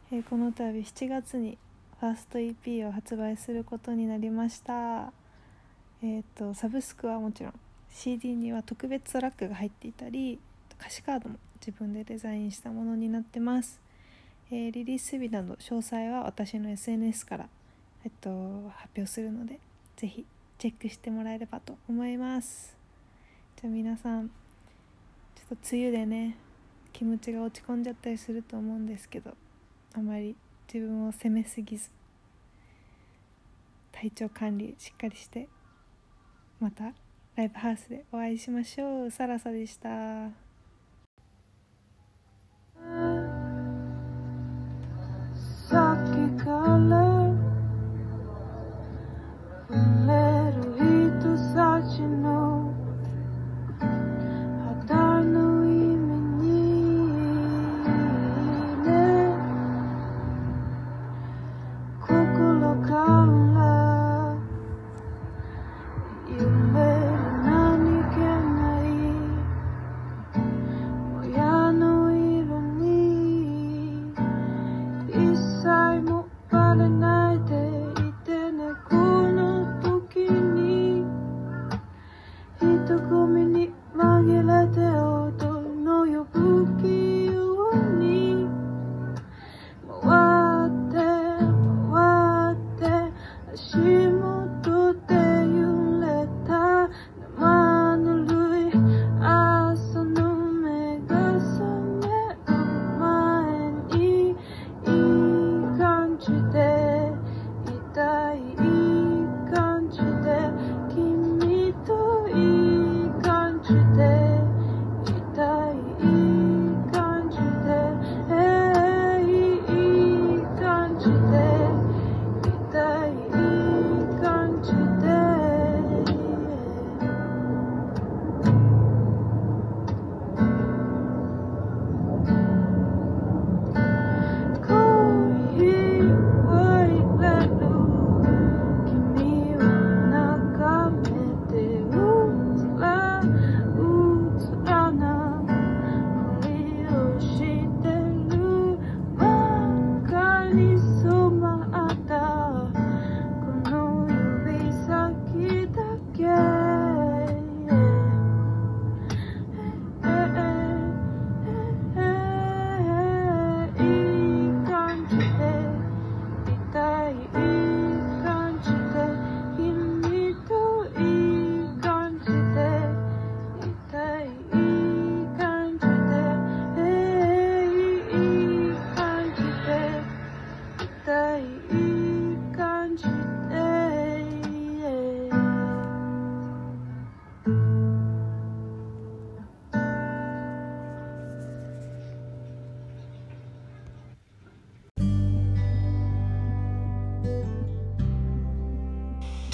えー、この度7月にファースト EP を発売することになりました。えっ、ー、とサブスクはもちろん CD には特別トラックが入っていたり歌詞カードも自分でデザインしたものになってます。えー、リリース日など詳細は私の SNS から、えっと、発表するのでぜひチェックしてもらえればと思いますじゃあ皆さんちょっと梅雨でね気持ちが落ち込んじゃったりすると思うんですけどあまり自分を責めすぎず体調管理しっかりしてまたライブハウスでお会いしましょうサラサでした。color. From little heat to such an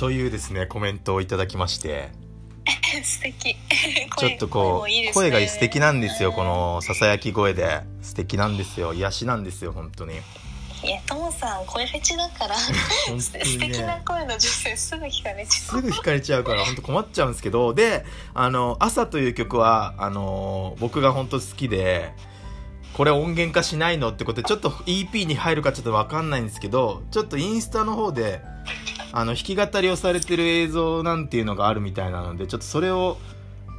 というですねコメントをいただきまして。素敵。ちょっとこう、ね、声が素敵なんですよこのささやき声で。素敵なんですよ。癒しなんですよ本当に。いやともさん声フェチだから。本当に、ね、素敵な声の女性すぐ惹かれちゃう。すぐ惹かれちゃうから本当困っちゃうんですけど。であの「朝」という曲はあの僕が本当好きでこれ音源化しないのってことでちょっと EP に入るかちょっと分かんないんですけどちょっとインスタの方であの弾き語りをされてる映像なんていうのがあるみたいなのでちょっとそれを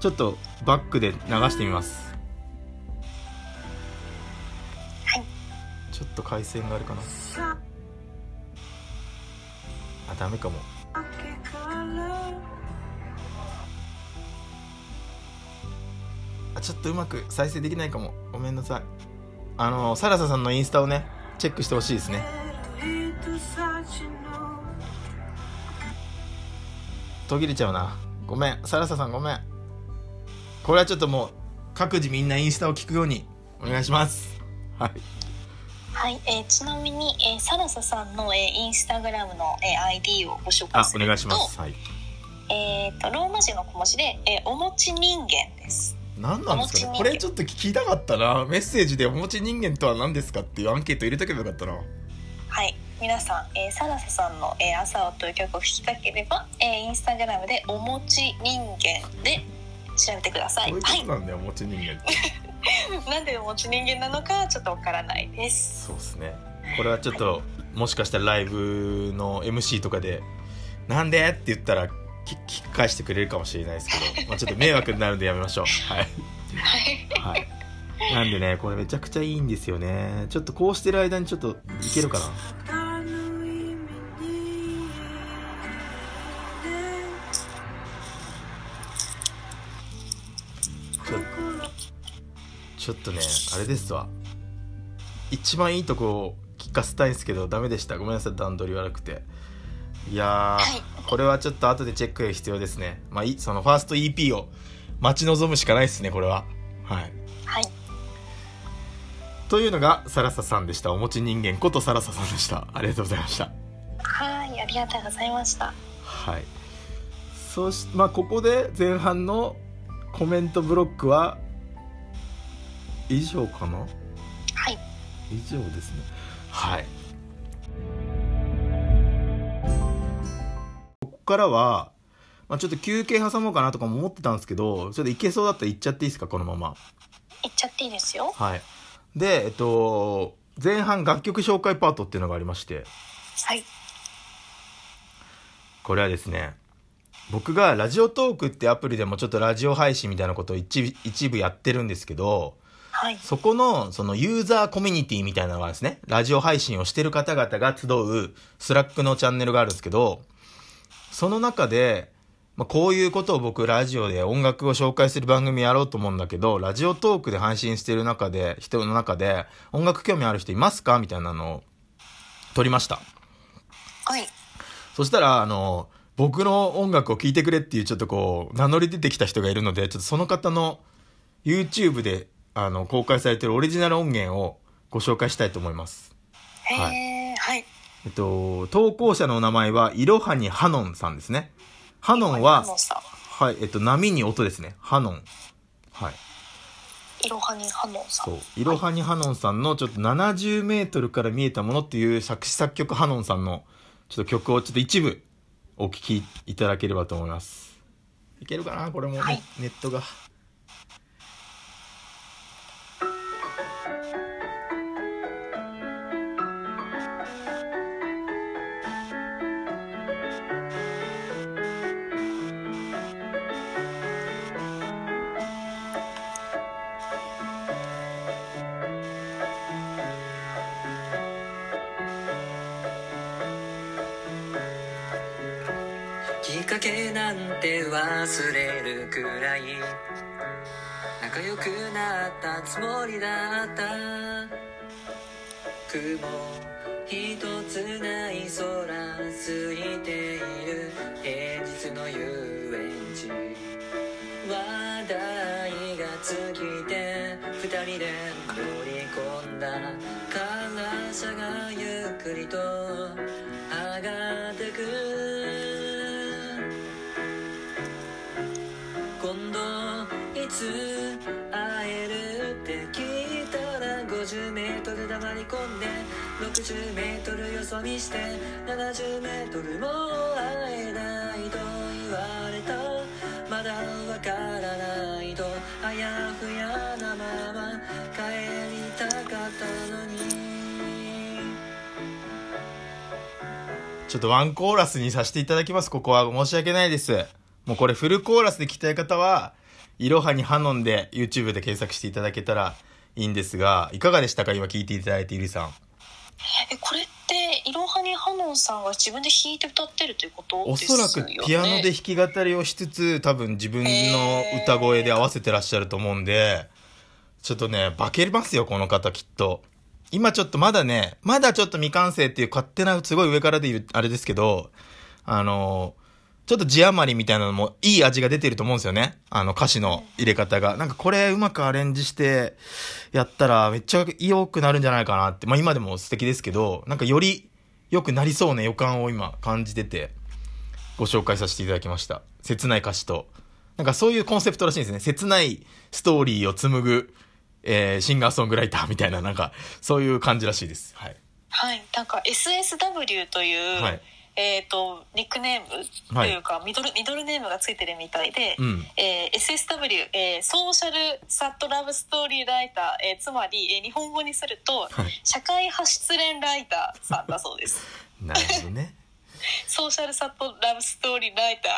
ちょっとバックで流してみます、はい、ちょっと回線があるかな。あダメかも。ちょっとうまく再生できないかも。ごめんなさい。あのサラサさんのインスタをねチェックしてほしいですね途切れちゃうな。ごめん。サラサさんごめん。これはちょっともう各自みんなインスタを聞くようにお願いします。はい。はい、えー、ちなみに、えー、サラサさんの、えー、インスタグラムの、えー、ID をご紹介するとお願いします、はい、えっ、とローマ字の小文字で、えー、お餅人間です。何なんですかね。これちょっと聞きたかったな。メッセージで「お餅人間とは何ですか?」っていうアンケート入れとけばよかったな。はい皆さん、えー、サラサさんの、えー「朝を」という曲を聴きたければ、えー、インスタグラムで「お餅人間」で調べてください。そういうことなんだよ、はい、お餅人間って。なんで持ち人間なのかちょっとわからないです。そうですね。これはちょっと、はい、もしかしたらライブの MC とかで「なんで?」って言ったら聞き返してくれるかもしれないですけど、まあ、ちょっと迷惑になるんでやめましょう。はい、はい、なんでねこれめちゃくちゃいいんですよね。ちょっとこうしてる間にちょっといけるかなちょっとねあれですわ。一番いいとこを聞かせたいんですけどダメでした。ごめんなさい段取り悪くて。いやー、これはちょっと後でチェック必要ですね。まあそのファースト EP を待ち望むしかないですねこれは。はい、はい、というのがサラサさんでした。おもち人間ことサラサさんでした。ありがとうございました。はいありがとうございました。はい。そしまあここで前半のコメントブロックは以上かな？はい。以上ですね。はい。ここからは、まあ、ちょっと休憩挟もうかなとかも思ってたんですけどちょっといけそうだったら行っちゃっていいですか？このまま。行っちゃっていいですよ。はい。でえっと前半楽曲紹介パートっていうのがありまして。はい。これはですね僕がラジオトークってアプリでもちょっとラジオ配信みたいなことを一一部やってるんですけどはい、そこの、そのユーザーコミュニティみたいなのがですね、ラジオ配信をしてる方々が集うスラックのチャンネルがあるんですけど、その中で、まあ、こういうことを僕ラジオで音楽を紹介する番組やろうと思うんだけど、ラジオトークで配信してる中で、人の中で音楽興味ある人いますかみたいなのを撮りました。はい。そしたら、あの、僕の音楽を聴いてくれっていうちょっとこう、名乗り出てきた人がいるので、ちょっとその方の YouTube であの、公開されてるオリジナル音源をご紹介したいと思います。はい。はい。えっと、投稿者のお名前は、いろはにハノンさんですね。ハノンは、はい、えっと、波に音ですね。ハノン。はい。いろはにハノンさん。そう。いろはにハノンさんのちょっと70メートルから見えたものっていう作詞作曲ハノンさんのちょっと曲をちょっと一部お聴きいただければと思います。いけるかな？これもね、はい、ネットが。仲良くなったつもりだった。雲一つない空空いている。平日の遊園地。話題が尽きて二人で乗り込んだ。観覧車がゆっくりと込んで60メートルよそ見して70メートルも会えないと言われたまだわからないとあやふやなまま帰りたかったのにちょっとワンコーラスにさせていただきます。ここは申し訳ないです。もうこれフルコーラスで聞きたい方は、いろはにハノンで YouTube で検索していただけたらいいんですが、いかがでしたか？今聞いていただいて、ゆりさん。え、これっていろはにハノンさんが自分で弾いて歌ってるということおそらくピアノで弾き語りをしつつ多分自分の歌声で合わせてらっしゃると思うんでちょっとね化けますよこの方きっと。今ちょっとまだねまだちょっと未完成っていう勝手なすごい上からで言うあれですけどあのちょっと字余りみたいなのもいい味が出てると思うんですよね。あの歌詞の入れ方が。なんかこれうまくアレンジしてやったらめっちゃ良くなるんじゃないかなって。まあ今でも素敵ですけど、なんかより良くなりそうな予感を今感じててご紹介させていただきました。切ない歌詞と。なんかそういうコンセプトらしいんですね。切ないストーリーを紡ぐ、えー、シンガーソングライターみたいな、なんかそういう感じらしいです。はい。はい。なんか SSW という、はいえーと、ニックネームというか、はい、ミドルミドルネームがついてるみたいで、うん、えー、SSW、えー、ソーシャルサットラブストーリーライター、えー、つまり、えー、日本語にすると、はい、社会派失恋ライターさんだそうです。なるほどね。ソーシャルサットラブストーリーライタ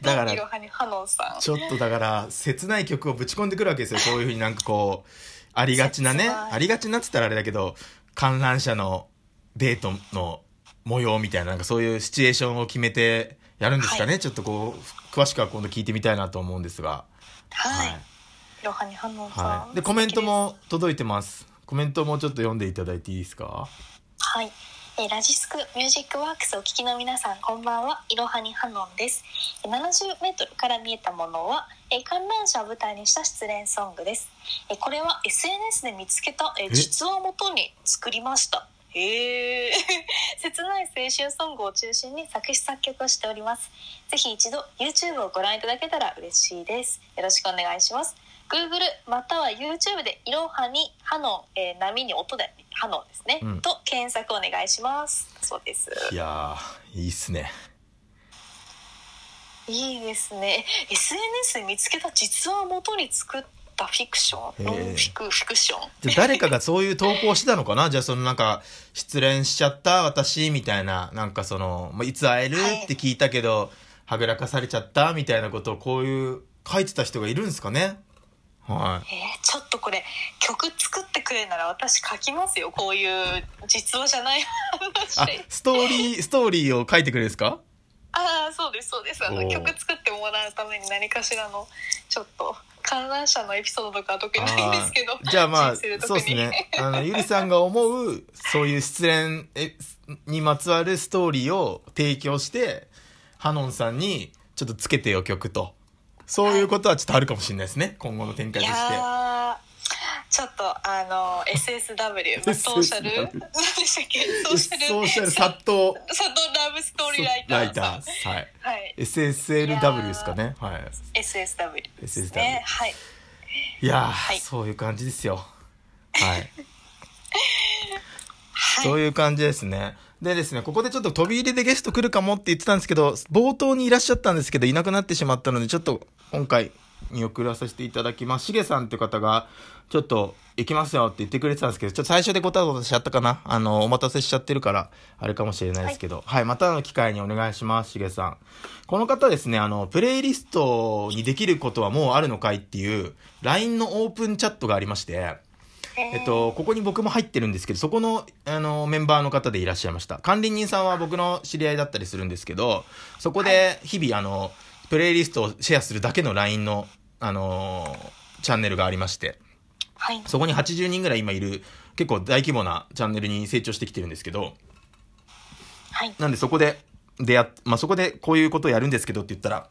ーだからちょっとだから切ない曲をぶち込んでくるわけですよ こういうふうになんかこうありがちなねありがちなっつったらあれだけど観覧車のデートの模様みたいな、なんかそういうシチュエーションを決めてやるんですかね、はい、ちょっとこう、詳しくは今度聞いてみたいなと思うんですが。はい。はい、ロハに反応はい。で、コメントも届いてます。コメントもちょっと読んでいただいていいですか？はい。えラジスクミュージックワークスお聞きの皆さんこんばんはいろはにハノンです70メートルから見えたものはえ観覧車を舞台にした失恋ソングですえこれは SNS で見つけたえ？実話をもとに作りましたへえ 切ない青春ソングを中心に作詞作曲をしております。ぜひ一度 YouTube をご覧いただけたら嬉しいです。よろしくお願いします。Google または YouTube で「いろはにハノン、えー、波に音でハノン」ですね、うん、と検索お願いします。そうです。いやいいっすね。いいですね。SNS で見つけた実話をもとに作っタフィクション？ノンフィクフィクション？じゃ誰かがそういう投稿してたのかな？じゃあそのなんか失恋しちゃった私みたいななんかそのいつ会える？って聞いたけど、はぐらかされちゃったみたいなことをこういう書いてた人がいるんですかね？はい、えー、ちょっとこれ曲作ってくれなら私書きますよこういう実話じゃない。話ストーリー ストーリーを書いてくれるんですか？ああそうですそうです。あの曲作ってもらうために何かしらのちょっと観覧車のエピソードとか特にないんですけどじゃあまあそうですね。あのゆりさんが思うそういう失恋にまつわるストーリーを提供してハノンさんにちょっとつけてよ曲と。そういうことはちょっとあるかもしれないですね、はい、今後の展開として。ちょっとあの SSW ソーシャル？何でしたっけ？ソーシャル？ソーシャルサット。サットラブストーリーライターライターはい、はい、SSLW ですかね。はい。SSW ですねはい。いや、はい、そういう感じですよ。はい、はい、そういう感じですね。でですね、ここでちょっと飛び入りでゲスト来るかもって言ってたんですけど、冒頭にいらっしゃったんですけど、いなくなってしまったので、ちょっと今回見送らさせていただきます。しげさんって方が、ちょっと行きますよって言ってくれてたんですけど、ちょっと最初でごたごたしちゃったかな？あの、お待たせしちゃってるから、あれかもしれないですけど、はい、はい、またの機会にお願いします、しげさん。この方ですね、あの、プレイリストにできることはもうあるのかいっていう、LINE のオープンチャットがありまして、えっと、ここに僕も入ってるんですけど、そこの、あの、メンバーの方でいらっしゃいました。管理人さんは僕の知り合いだったりするんですけど、そこで日々、あの、プレイリストをシェアするだけの LINE のあのー、チャンネルがありまして、はい、そこに80人ぐらい今いる、結構大規模なチャンネルに成長してきてるんですけど、はい、なんでそこで出会っ、まあ、そこでこういうことをやるんですけどって言ったら、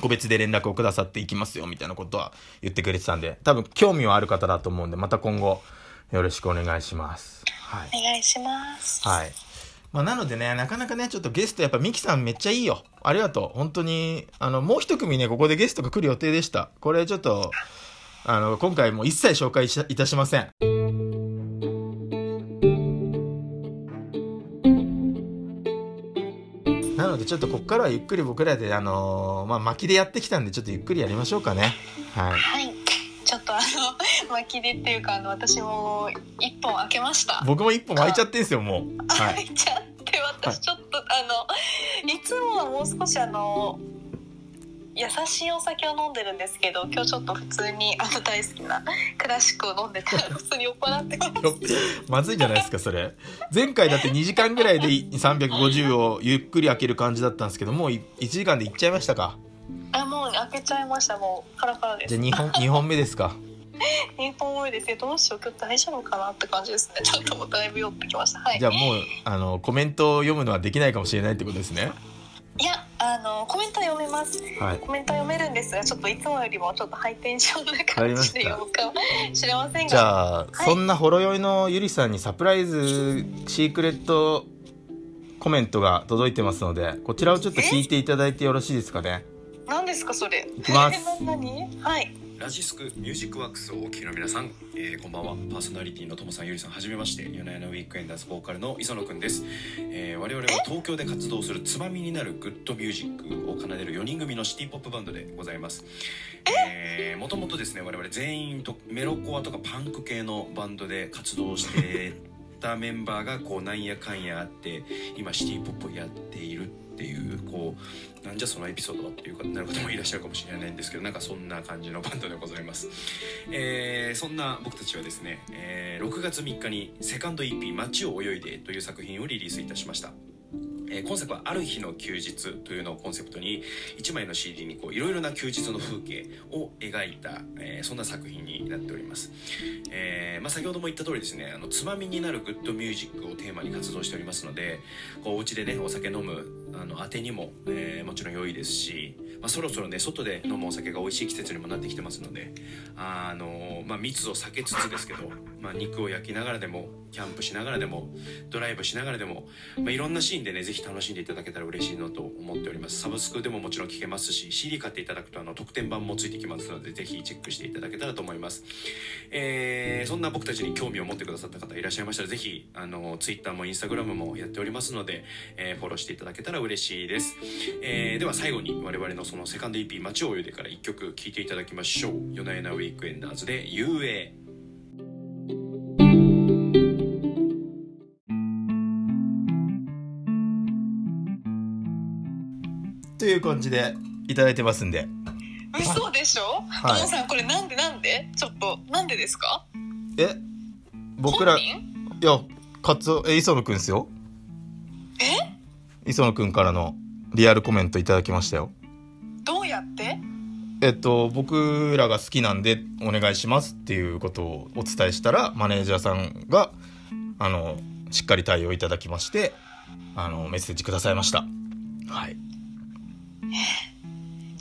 個別で連絡をくださっていきますよみたいなことは言ってくれてたんで、多分興味はある方だと思うんで、また今後よろしくお願いします。はい。お願いします。はい。まあ、なのでね、なかなかね、ちょっとゲスト、やっぱミキさんめっちゃいいよ。ありがとう。本当に、あの、もう一組ね、ここでゲストが来る予定でした。これちょっと、あの、今回も一切紹介いたしません。なので、ちょっとここからはゆっくり僕らで、あのー、まあ、巻きでやってきたんで、ちょっとゆっくりやりましょうかね。はい。はいちょっとあの 巻きでっていうかあの私も一本開けました僕も一本開いちゃってんすよもう、はい、開いちゃって私ちょっと、はい、あのいつもはもう少しあの優しいお酒を飲んでるんですけど今日ちょっと普通にあの大好きなクラシックを飲んでて 普通に酔っ払ってます。まずいじゃないですかそれ。前回だって2時間ぐらいで350をゆっくり開ける感じだったんですけどもう1時間でいっちゃいましたか？あもう開けちゃいました。もうカラカラです。じゃあ2本 ,2 本目ですか？日本多いですね。どうしよう今日大丈夫かなって感じですね。ちょっともうだいぶ酔ってきました。はい。じゃあもうあのコメントを読むのはできないかもしれないってことですねいやあのコメント読めます、はい、コメント読めるんですがちょっといつもよりもちょっとハイテンションな感じで読むかもしれませんが。じゃあ、はい、そんなほろ酔いのゆりさんにサプライズシークレットコメントが届いてますのでこちらをちょっと聞いていただいてよろしいですかね？何ですかそれ？いきます。はいラジスクミュージックワックスをお聴きの皆さん、えー、こんばんは。パーソナリティのともさんゆりさんはじめまして夜な夜なウィークエンダーズボーカルの磯野くんです、えー、我々は東京で活動するつまみになるグッドミュージックを奏でる4人組のシティポップバンドでございます。え？ー、もともとですね我々全員とメロコアとかパンク系のバンドで活動してたメンバーがこうなんやかんやあって今シティポップをやっているっていうこうなんじゃそのエピソードはっていうかなる方もいらっしゃるかもしれないんですけどなんかそんな感じのバンドでございます、えー、そんな僕たちはですね、えー、6月3日にセカンド EP「街を泳いで」という作品をリリースいたしました。えー、今作は「ある日の休日」というのをコンセプトに1枚の CD にいろいろな休日の風景を描いた、えー、そんな作品になっております、えー、まあ、先ほども言った通りですねあのつまみになるグッドミュージックをテーマに活動しておりますのでこうお家でねお酒飲むあの当てにも、えもちろん良いですし、まあ、そろそろね外で飲むお酒が美味しい季節にもなってきてますのであの、まあ、密を避けつつですけど、まあ、肉を焼きながらでもキャンプしながらでもドライブしながらでも、まあ、いろんなシーンでねぜひ楽しんでいただけたら嬉しいなと思っております。サブスクでももちろん聞けますし CD 買っていただくとあの特典版もついてきますのでぜひチェックしていただけたらと思います、えー、そんな僕たちに興味を持ってくださった方いらっしゃいましたらぜひあの Twitter も Instagram もやっておりますので、えー、フォローしていただけたら嬉しいです、えー、では最後に我々のそのセカンド EP「街を泳いで」から1曲聴いていただきましょう。夜な夜なウィークエンダーズで「遊泳」という感じでいただいてますんで。嘘でしょ、はい、さんこれなんで？なんで？ちょっとなんでですか？え僕らいやカツオえ磯野くんですよ。え？磯野くんからのリアルコメントいただきましたよやって。えっと僕らが好きなんでお願いしますっていうことをお伝えしたらマネージャーさんがあのしっかり対応いただきましてあのメッセージくださいました。はい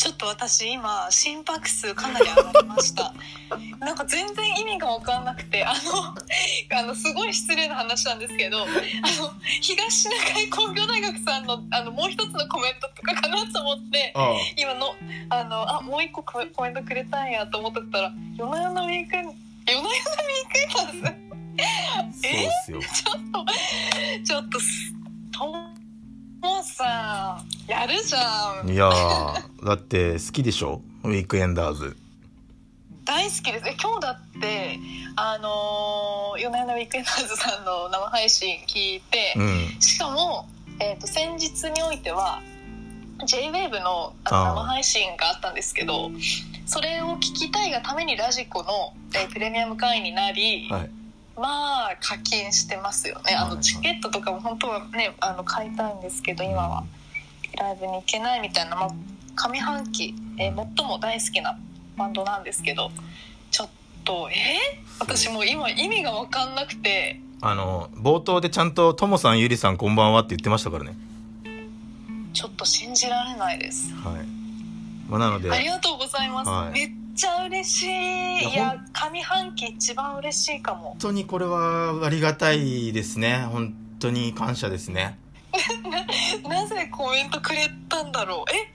ちょっと私今心拍数かなり上がりました。なんか全然意味が分かんなくてあの あのすごい失礼な話なんですけどあの東シナ海工業大学さんのあのもう一つのコメントとかかなと思って今のあのあもう一個コメントくれたんやと思ってたら「夜な夜なウィーク夜な夜なウィークエンダーズ」え ちょっとちょっとともうさやるじゃん。いやだって好きでしょ？ウィークエンダーズ。大好きです。え今日だってあのー、夜な夜なウィークエンダーズさんの生配信聞いて、うん、しかも、えーと、先日においては JWAVE のあの生配信があったんですけどそれを聞きたいがためにラジコの、えー、プレミアム会員になり、はいまあ課金してますよね。あのチケットとかも本当はねあの買いたいんですけど今は。ライブに行けないみたいな、まあ、上半期、えー、最も大好きなバンドなんですけどちょっとえー、私もう今意味が分かんなくて。あの冒頭でちゃんと「ともさんゆりさんこんばんは」って言ってましたからね。ちょっと信じられないです。はい、まあ、なので。ありがとうございます、はい、めっちゃ嬉しい。いや上半期一番嬉しいかも。本当にこれはありがたいですね。本当に感謝ですね。なぜコメントくれたんだろう？え？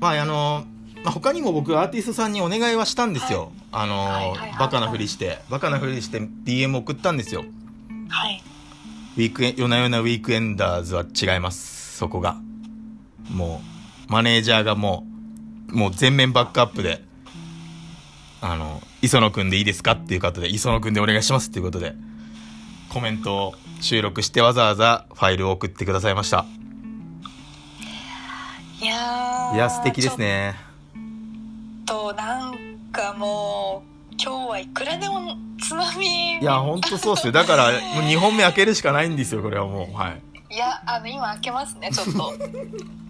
まああのまあ、他にも僕アーティストさんにお願いはしたんですよ、はい、あの、はいはい、バカなふりして。バカなふりして DM 送ったんですよ。はい。ウィークエ夜な夜なウィークエンダーズは違います。そこが。もうマネージャーがもうもう全面バックアップであの、磯野くんでいいですかっていう方で、磯野くんでお願いしますっていうことで、コメントを収録してわざわざファイルを送ってくださいました。いやいや、素敵ですね。となんかもう今日はいくらでもつまみいやほんとそうっすよだからもう2本目開けるしかないんですよこれはもうはいいやあの今開けますねちょっと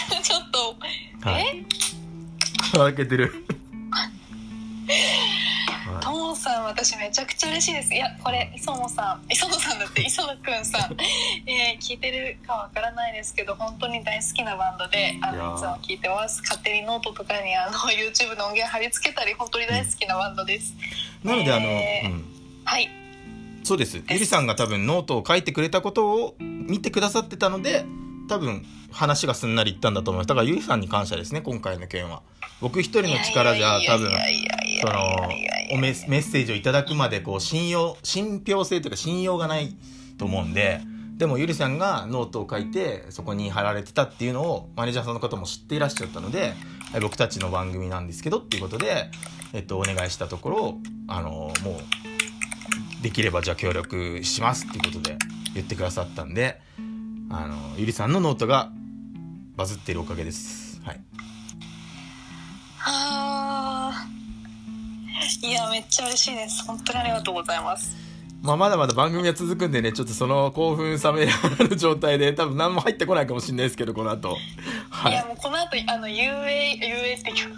ちょっと、はい、え？開けてる。ともさん私めちゃくちゃ嬉しいです。いやこれ磯野さん。磯野さんだって 磯野くんさん、えー、聞いてるかわからないですけど本当に大好きなバンドであのいつも聞いてます。勝手にノートとかにあの YouTube の音源貼り付けたり本当に大好きなバンドです、うん、なのであの、えー、うん、はい。そうです。ゆりさんが多分ノートを書いてくれたことを見てくださってたので多分話がすんなりいったんだと思います。だからゆりさんに感謝ですね今回の件は。僕一人の力じゃ多分そのメッセージをいただくまでこう信用信憑性というか信用がないと思うんででもゆりさんがノートを書いてそこに貼られてたっていうのをマネージャーさんの方も知っていらっしゃったので僕たちの番組なんですけどっていうことで、えっと、お願いしたところあのもうできればじゃあ協力しますっていうことで言ってくださったんであのゆりさんのノートがバズっているおかげです。はいあいやめっちゃ嬉しいです本当にありがとうございますまあ、まだまだ番組は続くんでね、ちょっとその興奮冷めやらぬ状態で、多分何も入ってこないかもしれないですけど、この後。はい、いや、もうこの後、あの、UA、UA って曲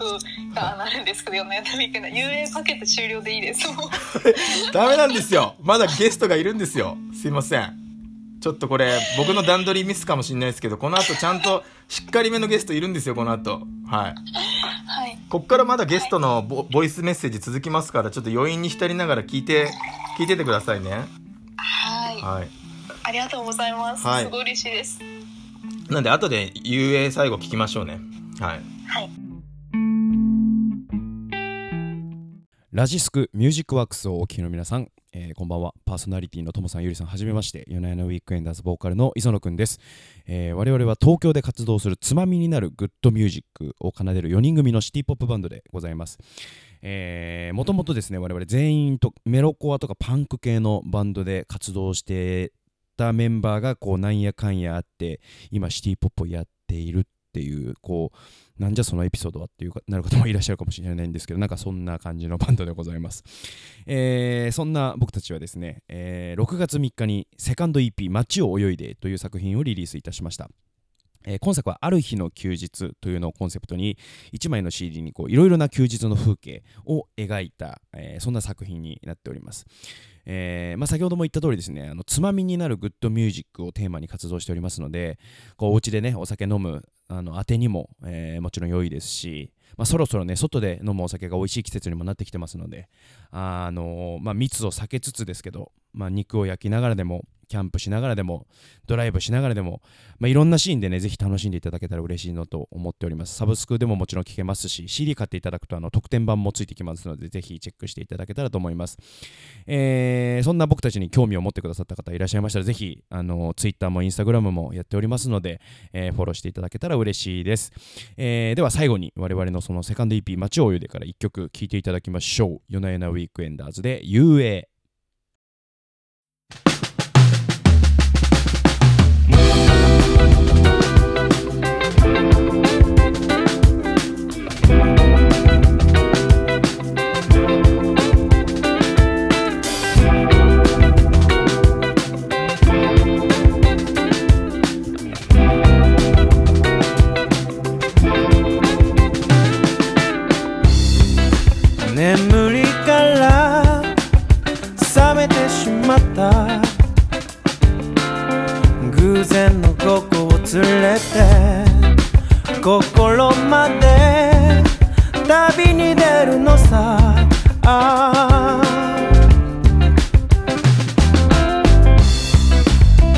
がなるんですけど、ね、UA かけて終了でいいです。ダメなんですよ。まだゲストがいるんですよ。すいません。ちょっとこれ、僕の段取りミスかもしれないですけど、この後ちゃんとしっかりめのゲストいるんですよ、この後。はい。はい。こっからまだゲストのボボイスメッセージ続きますから、ちょっと余韻に浸りながら聞いて、聞いててくださいね。はい。はい。ありがとうございます。はい、すごい嬉しいです。なんで、後で UA 最後聞きましょうね。はい。はい。ラジスクミュージックワークスをお聴きの皆さん、えー、こんばんは。パーソナリティのともさんゆりさんはじめまして。 YONA YONA WEEKENDERS ボーカルの磯野くんです、えー、我々は東京で活動するつまみになるグッドミュージックを奏でる4人組のシティポップバンドでございます。もともとですね我々全員とメロコアとかパンク系のバンドで活動してたメンバーがこうなんやかんやあって今シティポップをやっているっていうこうなんじゃそのエピソードはっていうかなる方もいらっしゃるかもしれないんですけどなんかそんな感じのバンドでございます、えー、そんな僕たちはですね、えー、6月3日にセカンド EP「街を泳いで」という作品をリリースいたしました。え、今作は「ある日の休日」というのをコンセプトに1枚の CD にいろいろな休日の風景を描いた、えー、そんな作品になっております、えーまあ、先ほども言った通りですねあのつまみになるグッドミュージックをテーマに活動しておりますのでこうお家でねお酒飲むあの当てにも、えー、もちろん良いですし、まあ、そろそろね外で飲むお酒が美味しい季節にもなってきてますのであの、まあ、密を避けつつですけど、まあ、肉を焼きながらでもキャンプしながらでも、ドライブしながらでも、まあ、いろんなシーンでね、ぜひ楽しんでいただけたら嬉しいのと思っております。サブスクでももちろん聞けますし、CD 買っていただくとあの特典版もついてきますので、ぜひチェックしていただけたらと思います。えー、そんな僕たちに興味を持ってくださった方いらっしゃいましたら、ぜひ、あの、Twitter も Instagram もやっておりますので、えー、フォローしていただけたら嬉しいです。えー、では最後に我々のそのセカンド EP、街を泳いでから1曲聴いていただきましょう。夜な夜なウィークエンダーズで UA。you 心まで旅に出るのさ。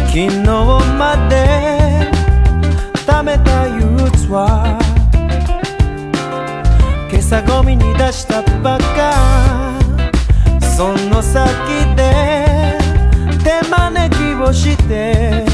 昨日まで貯めた憂鬱は今朝ゴミに出したばっか。その先で手招きをして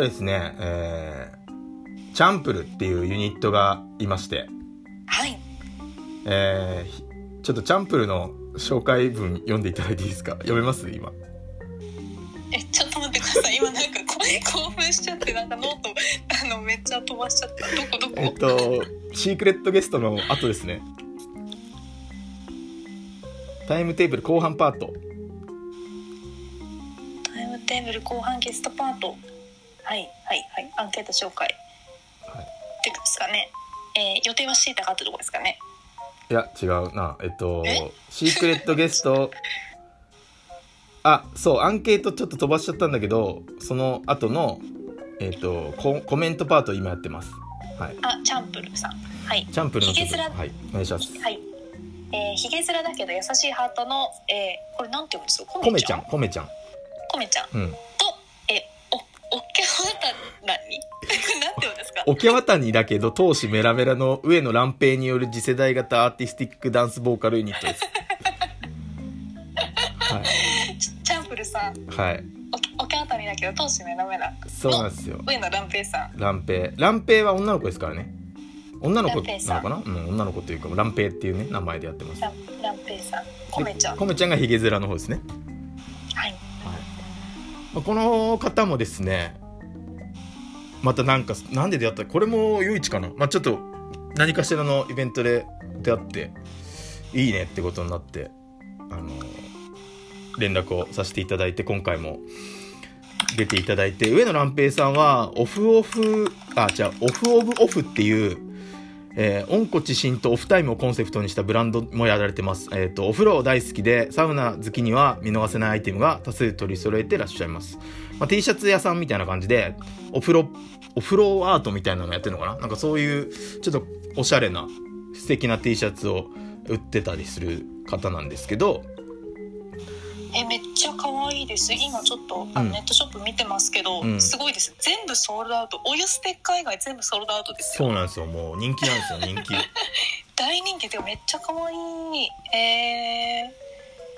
ですね、えー、チャンプルっていうユニットがいまして、はい。えー、ちょっとチャンプルの紹介文読んでいただいていいですか？読めます？今。え、ちょっと待ってください。今なんか興奮しちゃって、なんかノート、あの、めっちゃ飛ばしちゃった。どこどこ？えっと、シークレットゲストの後ですね。タイムテーブル後半パート。テーブル後半ゲストパートはいはいはい。アンケート紹介、はい、ってですかね、えー、予定はしていたかってとこですかね。いや違うな。えっとシークレットゲスト。あそうアンケートちょっと飛ばしちゃったんだけどその後のえっとココメントパート今やってます。はい。あチャンプルさん。はい。チャンプルのヒゲ面。はいお願いします。はい。えー、ヒゲ面だけど優しいハートの、えー、これなんて読むんですか？コメちゃんコメちゃん。コメちゃん、うん、た何？なんて言うんですか？桶渡にだけど闘志メラメラの上野蘭平による次世代型アーティスティックダンスボーカルユニットです。はい、チャンプルさん。はい。お桶渡にだけど闘志メラメラそうなんですよ。上野蘭平さん。蘭平蘭平は女の子ですからね。女の子なのかな？うん女の子というか蘭平っていうね名前でやってます。蘭平さん。コメちゃん。コメちゃんがヒゲ面の方ですね。この方もですねまたなんかなんで出会った？これも唯一かなまあちょっと何かしらのイベントで出会っていいねってことになってあの連絡をさせていただいて今回も出ていただいて上野蘭平さんはオフオフあじゃオフオブオフっていうえー、温故知新とオフタイムをコンセプトにしたブランドもやられてます。え、ー、と、お風呂大好きで、サウナ好きには見逃せないアイテムが多数取り揃えてらっしゃいます。まあ、T シャツ屋さんみたいな感じで、お風呂、お風呂アートみたいなのやってるのかな？なんかそういう、ちょっとおしゃれな、素敵な T シャツを売ってたりする方なんですけど、えめっちゃ可愛いです。今ちょっとあのネットショップ見てますけど、うん、すごいです。全部ソールドアウト。お湯ステッカー以外全部ソールドアウトですよ。そうなんですよ。もう人気なんですよ人気。大人気でめっちゃ可愛い。え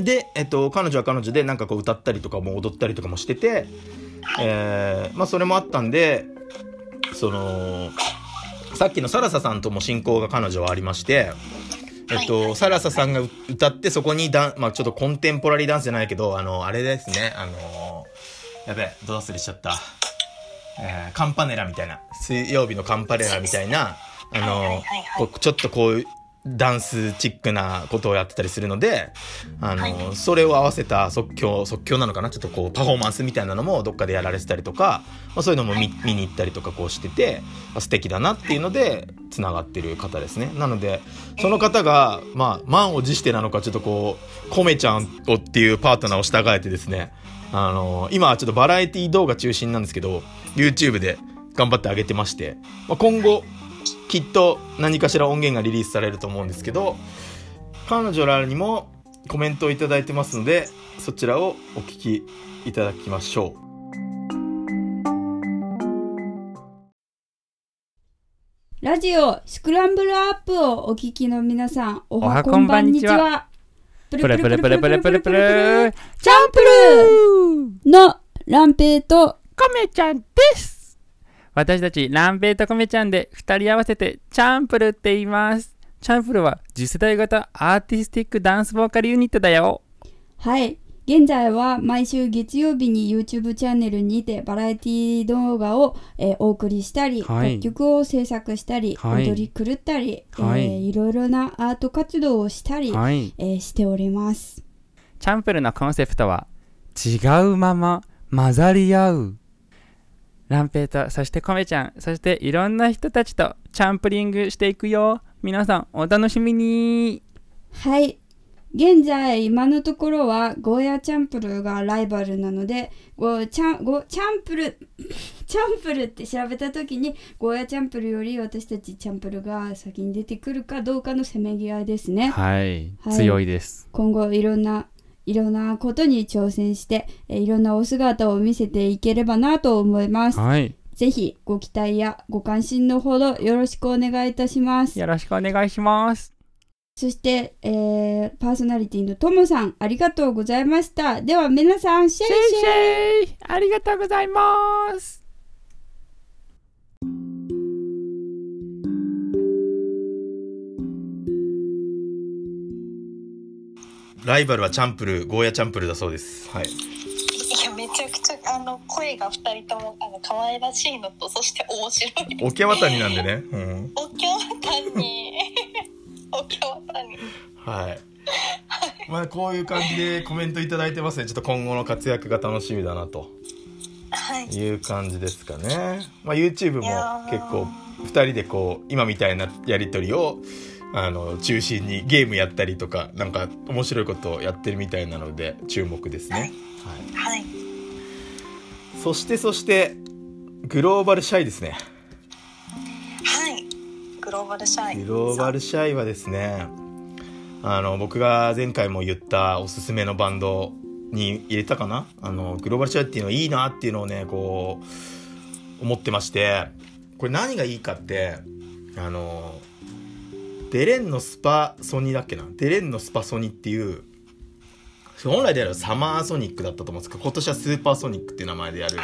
ー、で、えっと、彼女は彼女でなんかこう歌ったりとかも踊ったりとかもしてて、はい、えー、まあそれもあったんでそのさっきのサラサさんとも親交が彼女はありましてえっと、サラサさんが歌って、そこにダン、まあちょっとコンテンポラリーダンスじゃないけど、あの、あれですね、あのやべえ、ど忘れしちゃった。えー、カンパネラみたいな、水曜日のカンパネラみたいな、あのこうちょっとこう、ダンスチックなことをやってたりするので、あの、はい、それを合わせた即興、即興なのかな？ちょっとこう、パフォーマンスみたいなのもどっかでやられてたりとか、まあ、そういうのも見,、見に行ったりとかこうしてて、素敵だなっていうので、繋がってる方ですね。なので、その方が、まあ、満を持してなのか、ちょっとこう、コメちゃんをっていうパートナーを従えてですね、あの、今はちょっとバラエティ動画中心なんですけど、YouTube で頑張ってあげてまして、まあ、今後、きっと何かしら音源がリリースされると思うんですけど、彼女らにもコメントをいただいてますので、そちらをお聞きいただきましょう。ラジオスクランブルアップをお聞きの皆さん、おはこんばんにちは。プルプルプルプルプルプルプルチャンプルのランペイとカメちゃんです。私たち、ランペイとコメちゃんで2人合わせてチャンプルって言います。チャンプルは次世代型アーティスティックダンスボーカルユニットだよ。はい。現在は毎週月曜日に YouTube チャンネルにてバラエティ動画を、えーお送りしたり、はい楽曲を制作したり、はい踊り狂ったり、はいいえーいろいろなアート活動をしたり、はいえーしております。チャンプルのコンセプトは違うまま混ざり合う。ランペイとそしてコメちゃんそしていろんな人たちとチャンプリングしていくよ。皆さんお楽しみに。はい。現在、今のところは、ゴーヤチャンプルがライバルなので、ゴーチャン、ゴーチャンプル、チャンプルって調べたときに、ゴーヤチャンプルより私たちチャンプルが先に出てくるかどうかのせめぎ合いですね。はい強いです。今後、いろんな、いろんなことに挑戦して、えーいろんなお姿を見せていければなと思います。はい。ぜひ、ご期待やご関心のほどよろしくお願いいたします。よろしくお願いします。そして、えーパーソナリティのともさん、ありがとうございました。では皆さん、シェイシェイシェイありがとうございます。ライバルはチャンプル、ゴーヤチャンプルだそうです。はい。いやめちゃくちゃあの声が二人ともあの可愛らしいのとそして面白いおきゃわたになんでね。うん。おきゃわたに おきゃわたにはい。まあ、こういう感じでコメントいただいてますね。ちょっと今後の活躍が楽しみだなとはいいう感じですかね。まあ、YouTube も結構2人でこう今みたいなやり取りをあの中心にゲームやったりとかなんか面白いことをやってるみたいなので注目ですね。はい。はいそしてそしてグローバルシャイですね。はいグローバルシャイグローバルシャイはですねあの僕が前回も言ったおすすめのバンドに入れたかな？あのグローバルシャイっていうのはいいなっていうのをねこう思ってましてこれ何がいいかってあのデレンのスパソニだっけな？デレンのスパソニっていう本来であればサマーソニックだったと思うんですけど今年はスーパーソニックっていう名前でやる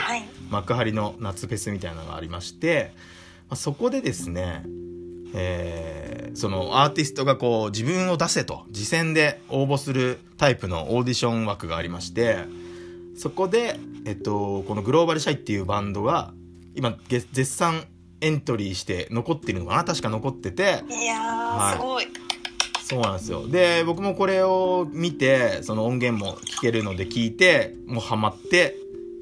幕張の夏フェスみたいなのがありまして、まあ、そこでですねえーそのアーティストがこう自分を出せと次戦で応募するタイプのオーディション枠がありましてそこで、えっと、このグローバルシャイっていうバンドが今げ絶賛エントリーして残ってるのかな？確か残ってて。いやー、はい。すごい。そうなんですよ。で僕もこれを見てその音源も聴けるので聞いてもうハマって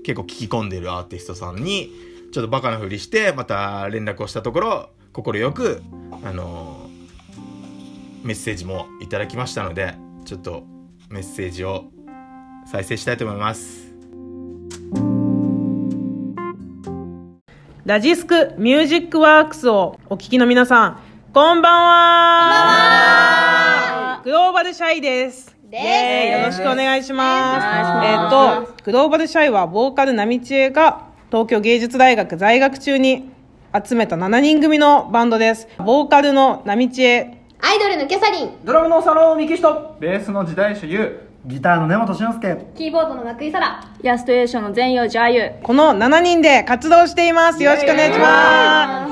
結構聞き込んでるアーティストさんにちょっとバカなふりしてまた連絡をしたところ快くあのメッセージもいただきましたのでちょっとメッセージを再生したいと思いますラジスクミュージックワークスをお聞きの皆さん、こんばんは。グローバルシャイです。イエーイよろしくお願いします。えっと、グローバルシャイはボーカルナミチエが東京芸術大学在学中に集めた7人組のバンドです。ボーカルのナミチエ、アイドルのキャサリン。ドラムの佐野幹人。ベースの時代主優ギターの根本俊介。キーボードの涌井沙羅。イラストレーションの全陽寺あゆ。この7人で活動しています。よろしくお願いしま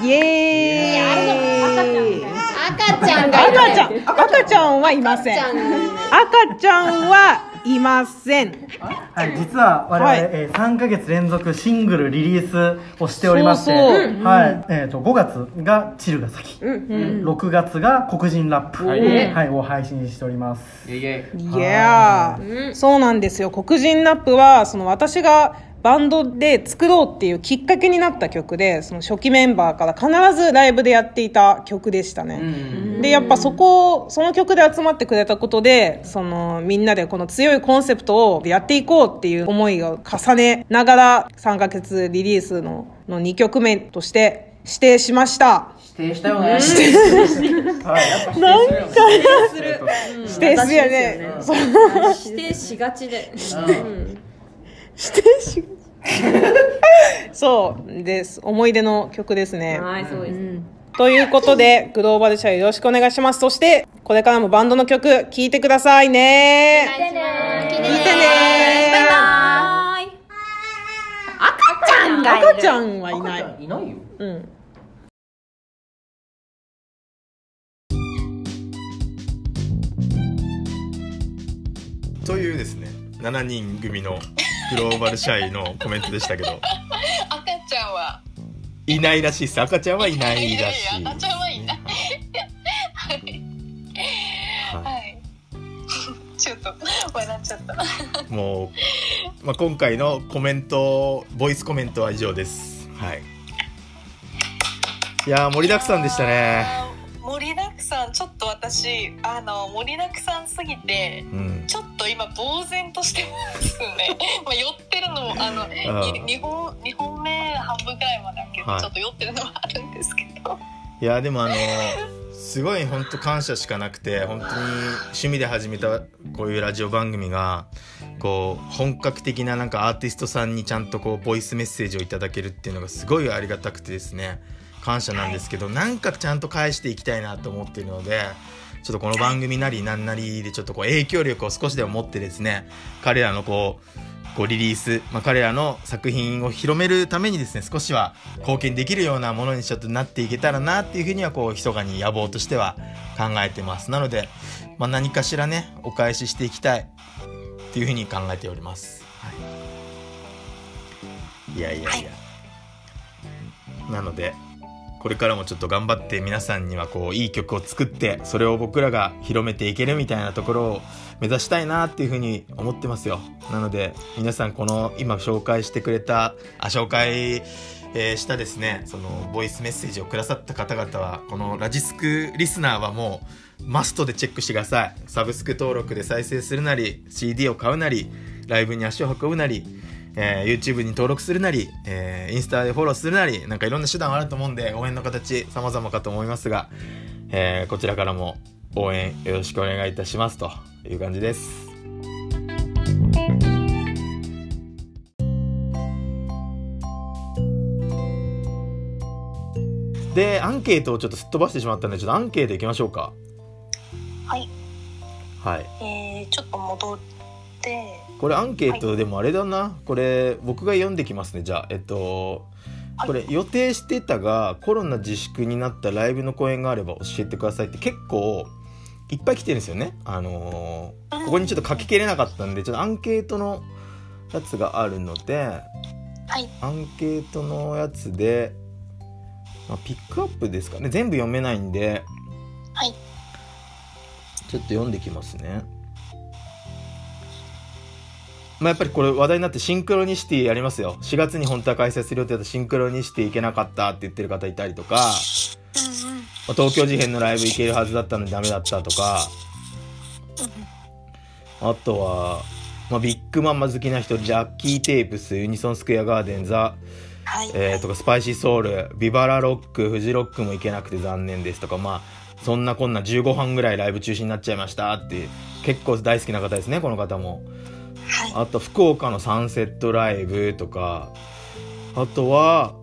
す。イエーイ。赤ちゃんがいる赤ちゃん。赤ちゃんはいません赤ちゃんはいません。はい、実は我々、はい。えー3ヶ月連続シングルリリースをしておりましてそうそうはいえー、と5月が「チルが先」うん6月が「黒人ラップ」はい。はい、を配信しております。いやー。そうなんですよ。黒人ラップはその私がバンドで作ろうっていうきっかけになった曲でその初期メンバーから必ずライブでやっていた曲でしたね、でやっぱそこその曲で集まってくれたことでそのみんなでこの強いコンセプトをやっていこうっていう思いを重ねながら3ヶ月リリースのの2曲目として指定しました。指定したよね。指定はい。やっぱ指定する。よねなんかする。指定する。よね指定しがちで、指定しそう。です。思い出の曲ですね。はいそうです、ということでグローバルシャイよろしくお願いします。そしてこれからもバンドの曲聴いてくださいね。聞いてね聞いてね。バイバーイ。赤ちゃんんがいる。赤ちゃんはいない。赤ちゃんいないよ。うん。というですね7人組のグローバルシャイのコメントでしたけど。赤ちゃんは。いないらしいです。赤ちゃんはいないらしい赤ちゃんはいない。はい。はい。ちょっと笑っちゃった。もう、まあ、今回のコメントボイスコメントは以上です。はい。いやー盛りだくさんでしたね。盛りだくさんちょっと私あの盛りだくさんすぎて、うん。ちょっと今呆然としてますね。まあ酔ってるのもあのうん。2本二本目半分くらいまでだけど、はい。ちょっと酔ってるのもあるんですけど。いやでもあのすごい本当感謝しかなくて本当に趣味で始めたこういうラジオ番組がこう本格的ななんかアーティストさんにちゃんとこうボイスメッセージをいただけるっていうのがすごいありがたくてですね感謝なんですけど、なんかちゃんと返していきたいなと思っているのでちょっとこの番組なりなんなりでちょっとこう影響力を少しでも持ってですね彼らのこうこうリリース、まあ、彼らの作品を広めるためにですね少しは貢献できるようなものにちょっとなっていけたらなっていうふうにはこう密かに野望としては考えてます。なので、まあ、何かしらねお返ししていきたいっていうふうに考えております、はい、いやいやいや、なのでこれからもちょっと頑張って皆さんにはこういい曲を作ってそれを僕らが広めていけるみたいなところを目指したいなっていうふうに思ってますよ。なので皆さんこの今紹介してくれたあ紹介、えーしたですねそのボイスメッセージをくださった方々はこのラジスクリスナーはもうマストでチェックしてください。サブスク登録で再生するなり CD を買うなりライブに足を運ぶなりえー YouTube に登録するなり、えーインスタでフォローするなり、なんかいろんな手段あると思うんで、応援の形様々かと思いますが、えーこちらからも応援よろしくお願いいたしますという感じです。で、アンケートをちょっとすっ飛ばしてしまったので、ちょっとアンケートいきましょうか。はいはい。えー、ちょっと戻ってこれアンケートでもあれだな、これ僕が読んできますね。じゃあえっとこれ予定してたがコロナ自粛になったライブの公演があれば教えてくださいって。結構いっぱい来てるんですよね。あのーここにちょっと書ききれなかったんでちょっとアンケートのやつがあるので、アンケートのやつで、まあ、ピックアップですかね。全部読めないんで、ちょっと読んできますねまあ、やっぱりこれ話題になってシンクロニシティやりますよ。4月に本当は開催する予定だったシンクロニシティ行けなかったって言ってる方いたりとか、まあ東京事変のライブ行けるはずだったのにダメだったとか。あとは、まあ、ビッグマンマ好きな人ジャッキー・テープスユニソンスクエアガーデンザ、えーとかスパイシーソウルビバラロックフジロックも行けなくて残念ですとかまあそんなこんな15班ぐらいライブ中止になっちゃいましたって結構大好きな方ですねこの方も。あと福岡のサンセットライブとか。あとは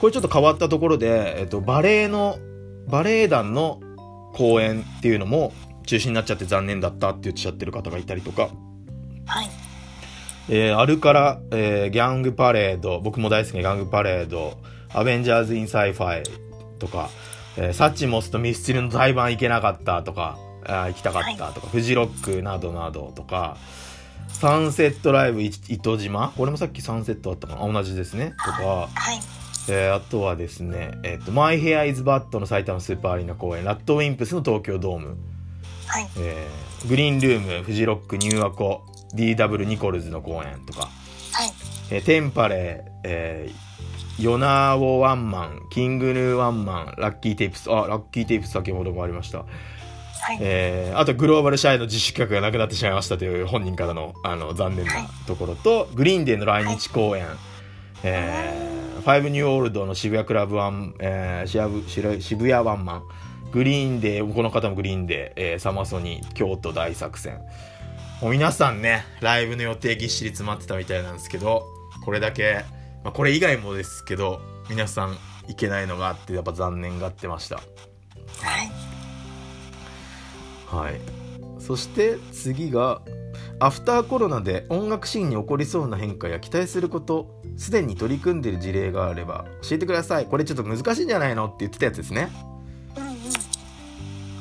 これちょっと変わったところで、えっと、バレエのバレエ団の公演っていうのも中止になっちゃって残念だったって言っちゃってる方がいたりとか、えーアルカラ、えー GANG PARADE 僕も大好きな GANG PARADE Avengers In Sci-Fi とか、えー Suchmos とミスチルの対バン行けなかったとかあー行きたかったとか、フジロックなどなどとかサンセットライブい糸島？これもさっきサンセットあったかな？あ同じですね。とか、えーあとはですね、えっと My Hair is Bad の埼玉スーパーアリーナ公演 RADWIMPS の東京ドーム、えーグリーンルームフジロックニューアコ DW ニコルズの公演とか、えー Tempalay、えー yonawo ワンマン King Gnu ワンマン LUCKY TAPES あ LUCKY TAPES 先ほどもありましたえーあとグローバルシャイの自主企画がなくなってしまいましたという本人からのあの残念なところと、 Green Day の来日公演、えー FIVE NEW OLD の渋谷クラブワン、えー渋谷ワンマン。グリーンデーこの方もグリーンデー、えーサマソニ京都大作戦。もう皆さんねライブの予定ぎっしり詰まってたみたいなんですけどこれだけ、まあ、これ以外もですけど皆さん行けないのがあってやっぱ残念がってました。はいはい。そして次がアフターコロナで音楽シーンに起こりそうな変化や期待すること。すでに取り組んでいる事例があれば教えてください。これちょっと難しいんじゃないの？って言ってたやつですね。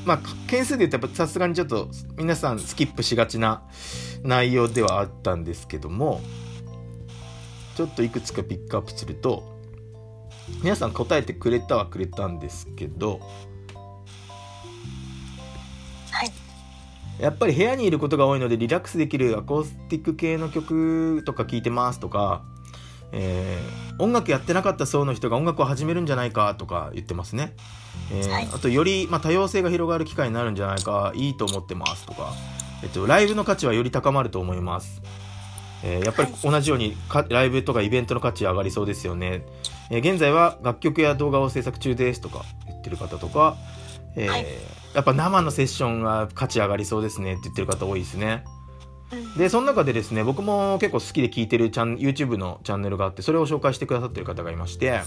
まあ件数で言うとさすがにちょっと皆さんスキップしがちな内容ではあったんですけどもちょっといくつかピックアップすると皆さん答えてくれたはくれたんですけどやっぱり部屋にいることが多いのでリラックスできるアコースティック系の曲とか聴いてますとか、えー、音楽やってなかった層の人が音楽を始めるんじゃないかとか言ってますね、えーはい、あとより、まあ、多様性が広がる機会になるんじゃないかいいと思ってますとか、えっと、ライブの価値はより高まると思います、えー、やっぱり同じようにライブとかイベントの価値上がりそうですよね、え現在は楽曲や動画を制作中ですとか言ってる方とか、えーはいやっぱ生のセッションが価値上がりそうですねって言ってる方多いですね。でその中でですね僕も結構好きで聞いてるチャン YouTube のチャンネルがあってそれを紹介してくださってる方がいまして、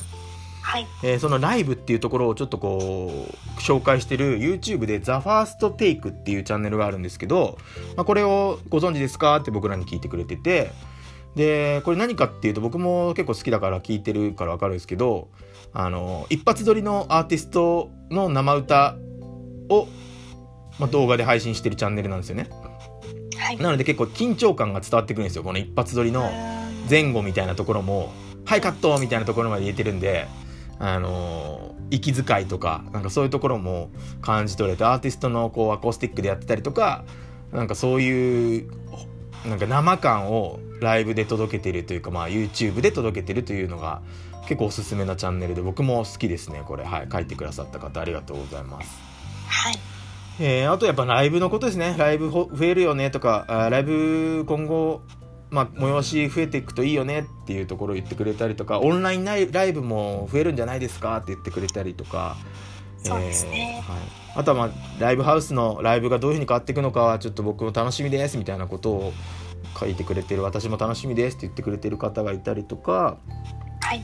はいえー、そのライブっていうところをちょっとこう紹介してる YouTube で THEFIRSTTAKE っていうチャンネルがあるんですけど、まあ、これをご存知ですかって僕らに聞いてくれててでこれ何かっていうと僕も結構好きだから聞いてるから分かるんですけどあの一発撮りのアーティストの生歌を、まあ、動画で配信してるチャンネルなんですよね。はい、なので結構緊張感が伝わってくるんですよこの一発撮りの前後みたいなところも「はいカット!」みたいなところまで言えてるんであのー、息遣いとかなんかそういうところも感じ取れてアーティストのこうアコースティックでやってたりとかなんかそういうなんか生感をライブで届けてるというか、まあ、YouTube で届けてるというのが結構おすすめなチャンネルで僕も好きですねこれはい書いてくださった方ありがとうございますはい。えー、あとやっぱライブのことですね。ライブ増えるよねとか、あライブ今後、まあ、催し増えていくといいよねっていうところを言ってくれたりとか、オンラインライブも増えるんじゃないですかって言ってくれたりとか、そうですね。はい。あとはまあ、ライブハウスのライブがどういうふうに変わっていくのかは、ちょっと僕も楽しみですみたいなことを書いてくれてる、私も楽しみですって言ってくれてる方がいたりとか、はい。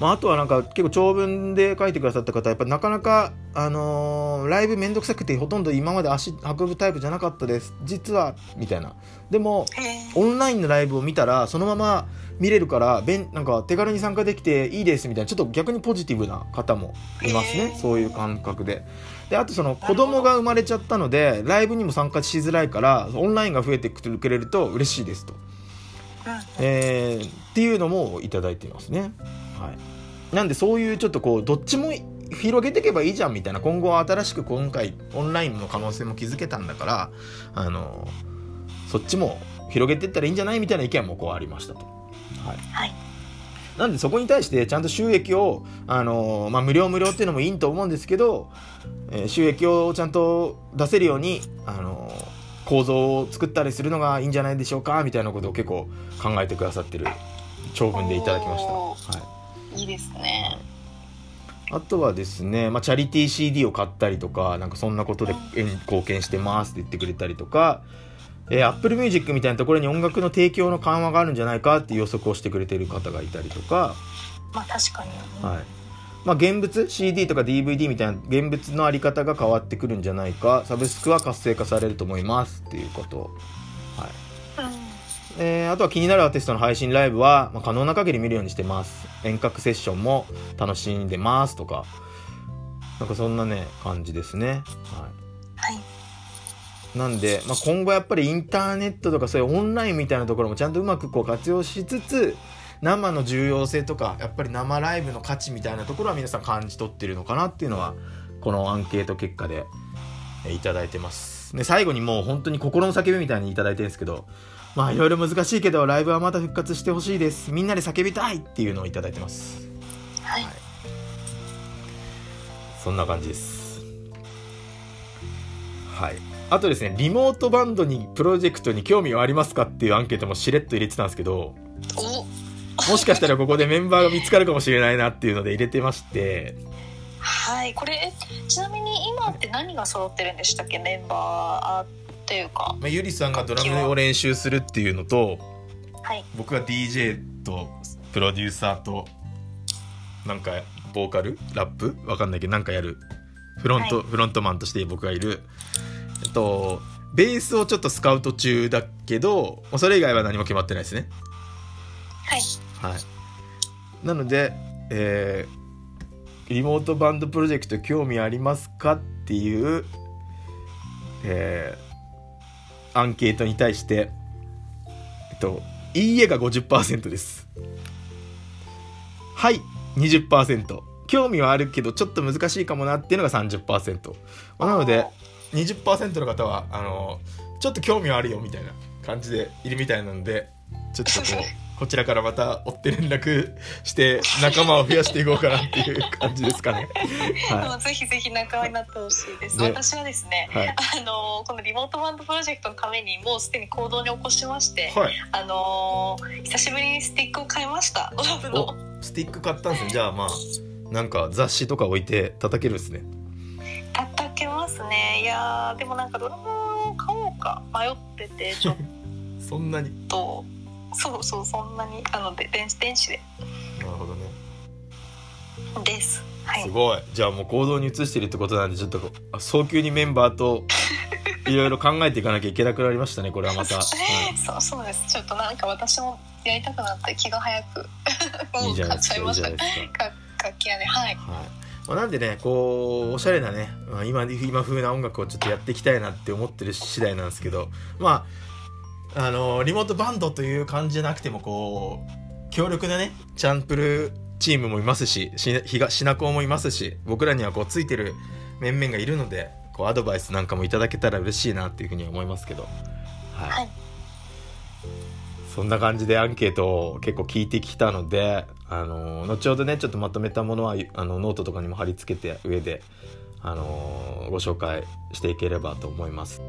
まあ、あとはなんか結構長文で書いてくださった方やっぱなかなか、あのー、ライブめんどくさくてほとんど今まで足運ぶタイプじゃなかったです。実はみたいな。でもオンラインのライブを見たらそのまま見れるからべんなんか手軽に参加できていいですみたいな。ちょっと逆にポジティブな方もいますね。そういう感覚で。であとその子供が生まれちゃったのでライブにも参加しづらいからオンラインが増えてくれると嬉しいですと、えー、っていうのもいただいていますね。はいなんでそういうちょっとこうどっちも広げていけばいいじゃんみたいな今後新しく今回オンラインの可能性も築けたんだからあのそっちも広げていったらいいんじゃないみたいな意見もこうありましたと。はい、はいなんでそこに対してちゃんと収益を、あのまあ、無料無料っていうのもいいと思うんですけど、えー、収益をちゃんと出せるように、あの構造を作ったりするのがいいんじゃないでしょうかみたいなことを結構考えてくださってる長文でいただきました。はいいいですね。あとはですね、まあ、チャリティー CD を買ったりとか、なんかそんなことで貢献してますって言ってくれたりとか、えー、Apple Music みたいなところに音楽の提供の緩和があるんじゃないかっていう予測をしてくれてる方がいたりとか、まあ確かに、はい。まあ、現物 CD とか DVD みたいな現物のあり方が変わってくるんじゃないかサブスクは活性化されると思いますっていうことえー、あとは気になるアーティストの配信ライブは、まあ、可能な限り見るようにしてます。遠隔セッションも楽しんでますとか、なんかそんなね、感じですね。はい。はい、なんで、まあ、今後やっぱりインターネットとかそういうオンラインみたいなところもちゃんとうまくこう活用しつつ、生の重要性とか、やっぱり生ライブの価値みたいなところは皆さん感じ取ってるのかなっていうのは、このアンケート結果でいただいてます。で、最後にもう本当に心の叫びみたいにいただいてるんですけど、まあいろいろ難しいけどライブはまた復活してほしいです。みんなで叫びたいっていうのを頂いてます。はい、はい、そんな感じです。はい。あとですねリモートバンドにプロジェクトに興味はありますかっていうアンケートもしれっと入れてたんですけど もしかしたらここでメンバーが見つかるかもしれないなっていうので入れてましてはいこれちなみに今って何が揃ってるんでしたっけ？メンバーというか、まあ、ゆりさんがドラムを練習するっていうのと、はい、僕が DJ とプロデューサーとなんかボーカル？ラップ？わかんないけどなんかやる。フロント、はい、フロントマンとして僕がいる。えっとベースをちょっとスカウト中だけどそれ以外は何も決まってないですね。はい。はい。なのでえー、リモートバンドプロジェクト興味ありますか？っていうえー、アンケートに対してえっといいえが50%です。はい20%興味はあるけどちょっと難しいかもなっていうのが30%、まあ、なので20%の方はあのちょっと興味はあるよみたいな感じでいるみたいなのでちょっとこう こちらからまた追って連絡して 仲間を増やしていこうかなっていう感じですかね。はい、ぜひぜひ仲間になってほしいです。私はですね、はい、あのこのリモートバンドプロジェクトのためにもうすでに行動に起こしまして、はい、あの久しぶりにスティックを買いました。スティック買ったんですね。じゃあまあなんか雑誌とか置いて叩けるんですね。叩けますね。いやでもなんかドラムを買おうか迷っててちょっと。そんなに。と。そうそうそんなにあので電子電子で。なるほどね。です、はい、すごい。じゃあもう行動に移してるってことなんでちょっと早急にメンバーと いろいろ考えていかなきゃいけなくなりましたねこれはまた、はい、そうそうです。ちょっとなんか私もやりたくなって気が早くいいじゃないですかいいじゃないですか。楽器屋で はい、はい。まあ、なんでねこうおしゃれなね、まあ、今今風な音楽をちょっとやっていきたいなって思ってる次第なんですけどまああのリモートバンドという感じじゃなくてもこう強力なねチャンプルチームもいますししがシナコもいますし僕らにはこうついてる面々がいるのでこうアドバイスなんかもいただけたら嬉しいなっていうふうに思いますけど、はい、はい、そんな感じでアンケートを結構聞いてきたので、あの後ほどねちょっとまとめたものはあのノートとかにも貼り付けて上で、あのご紹介していければと思います。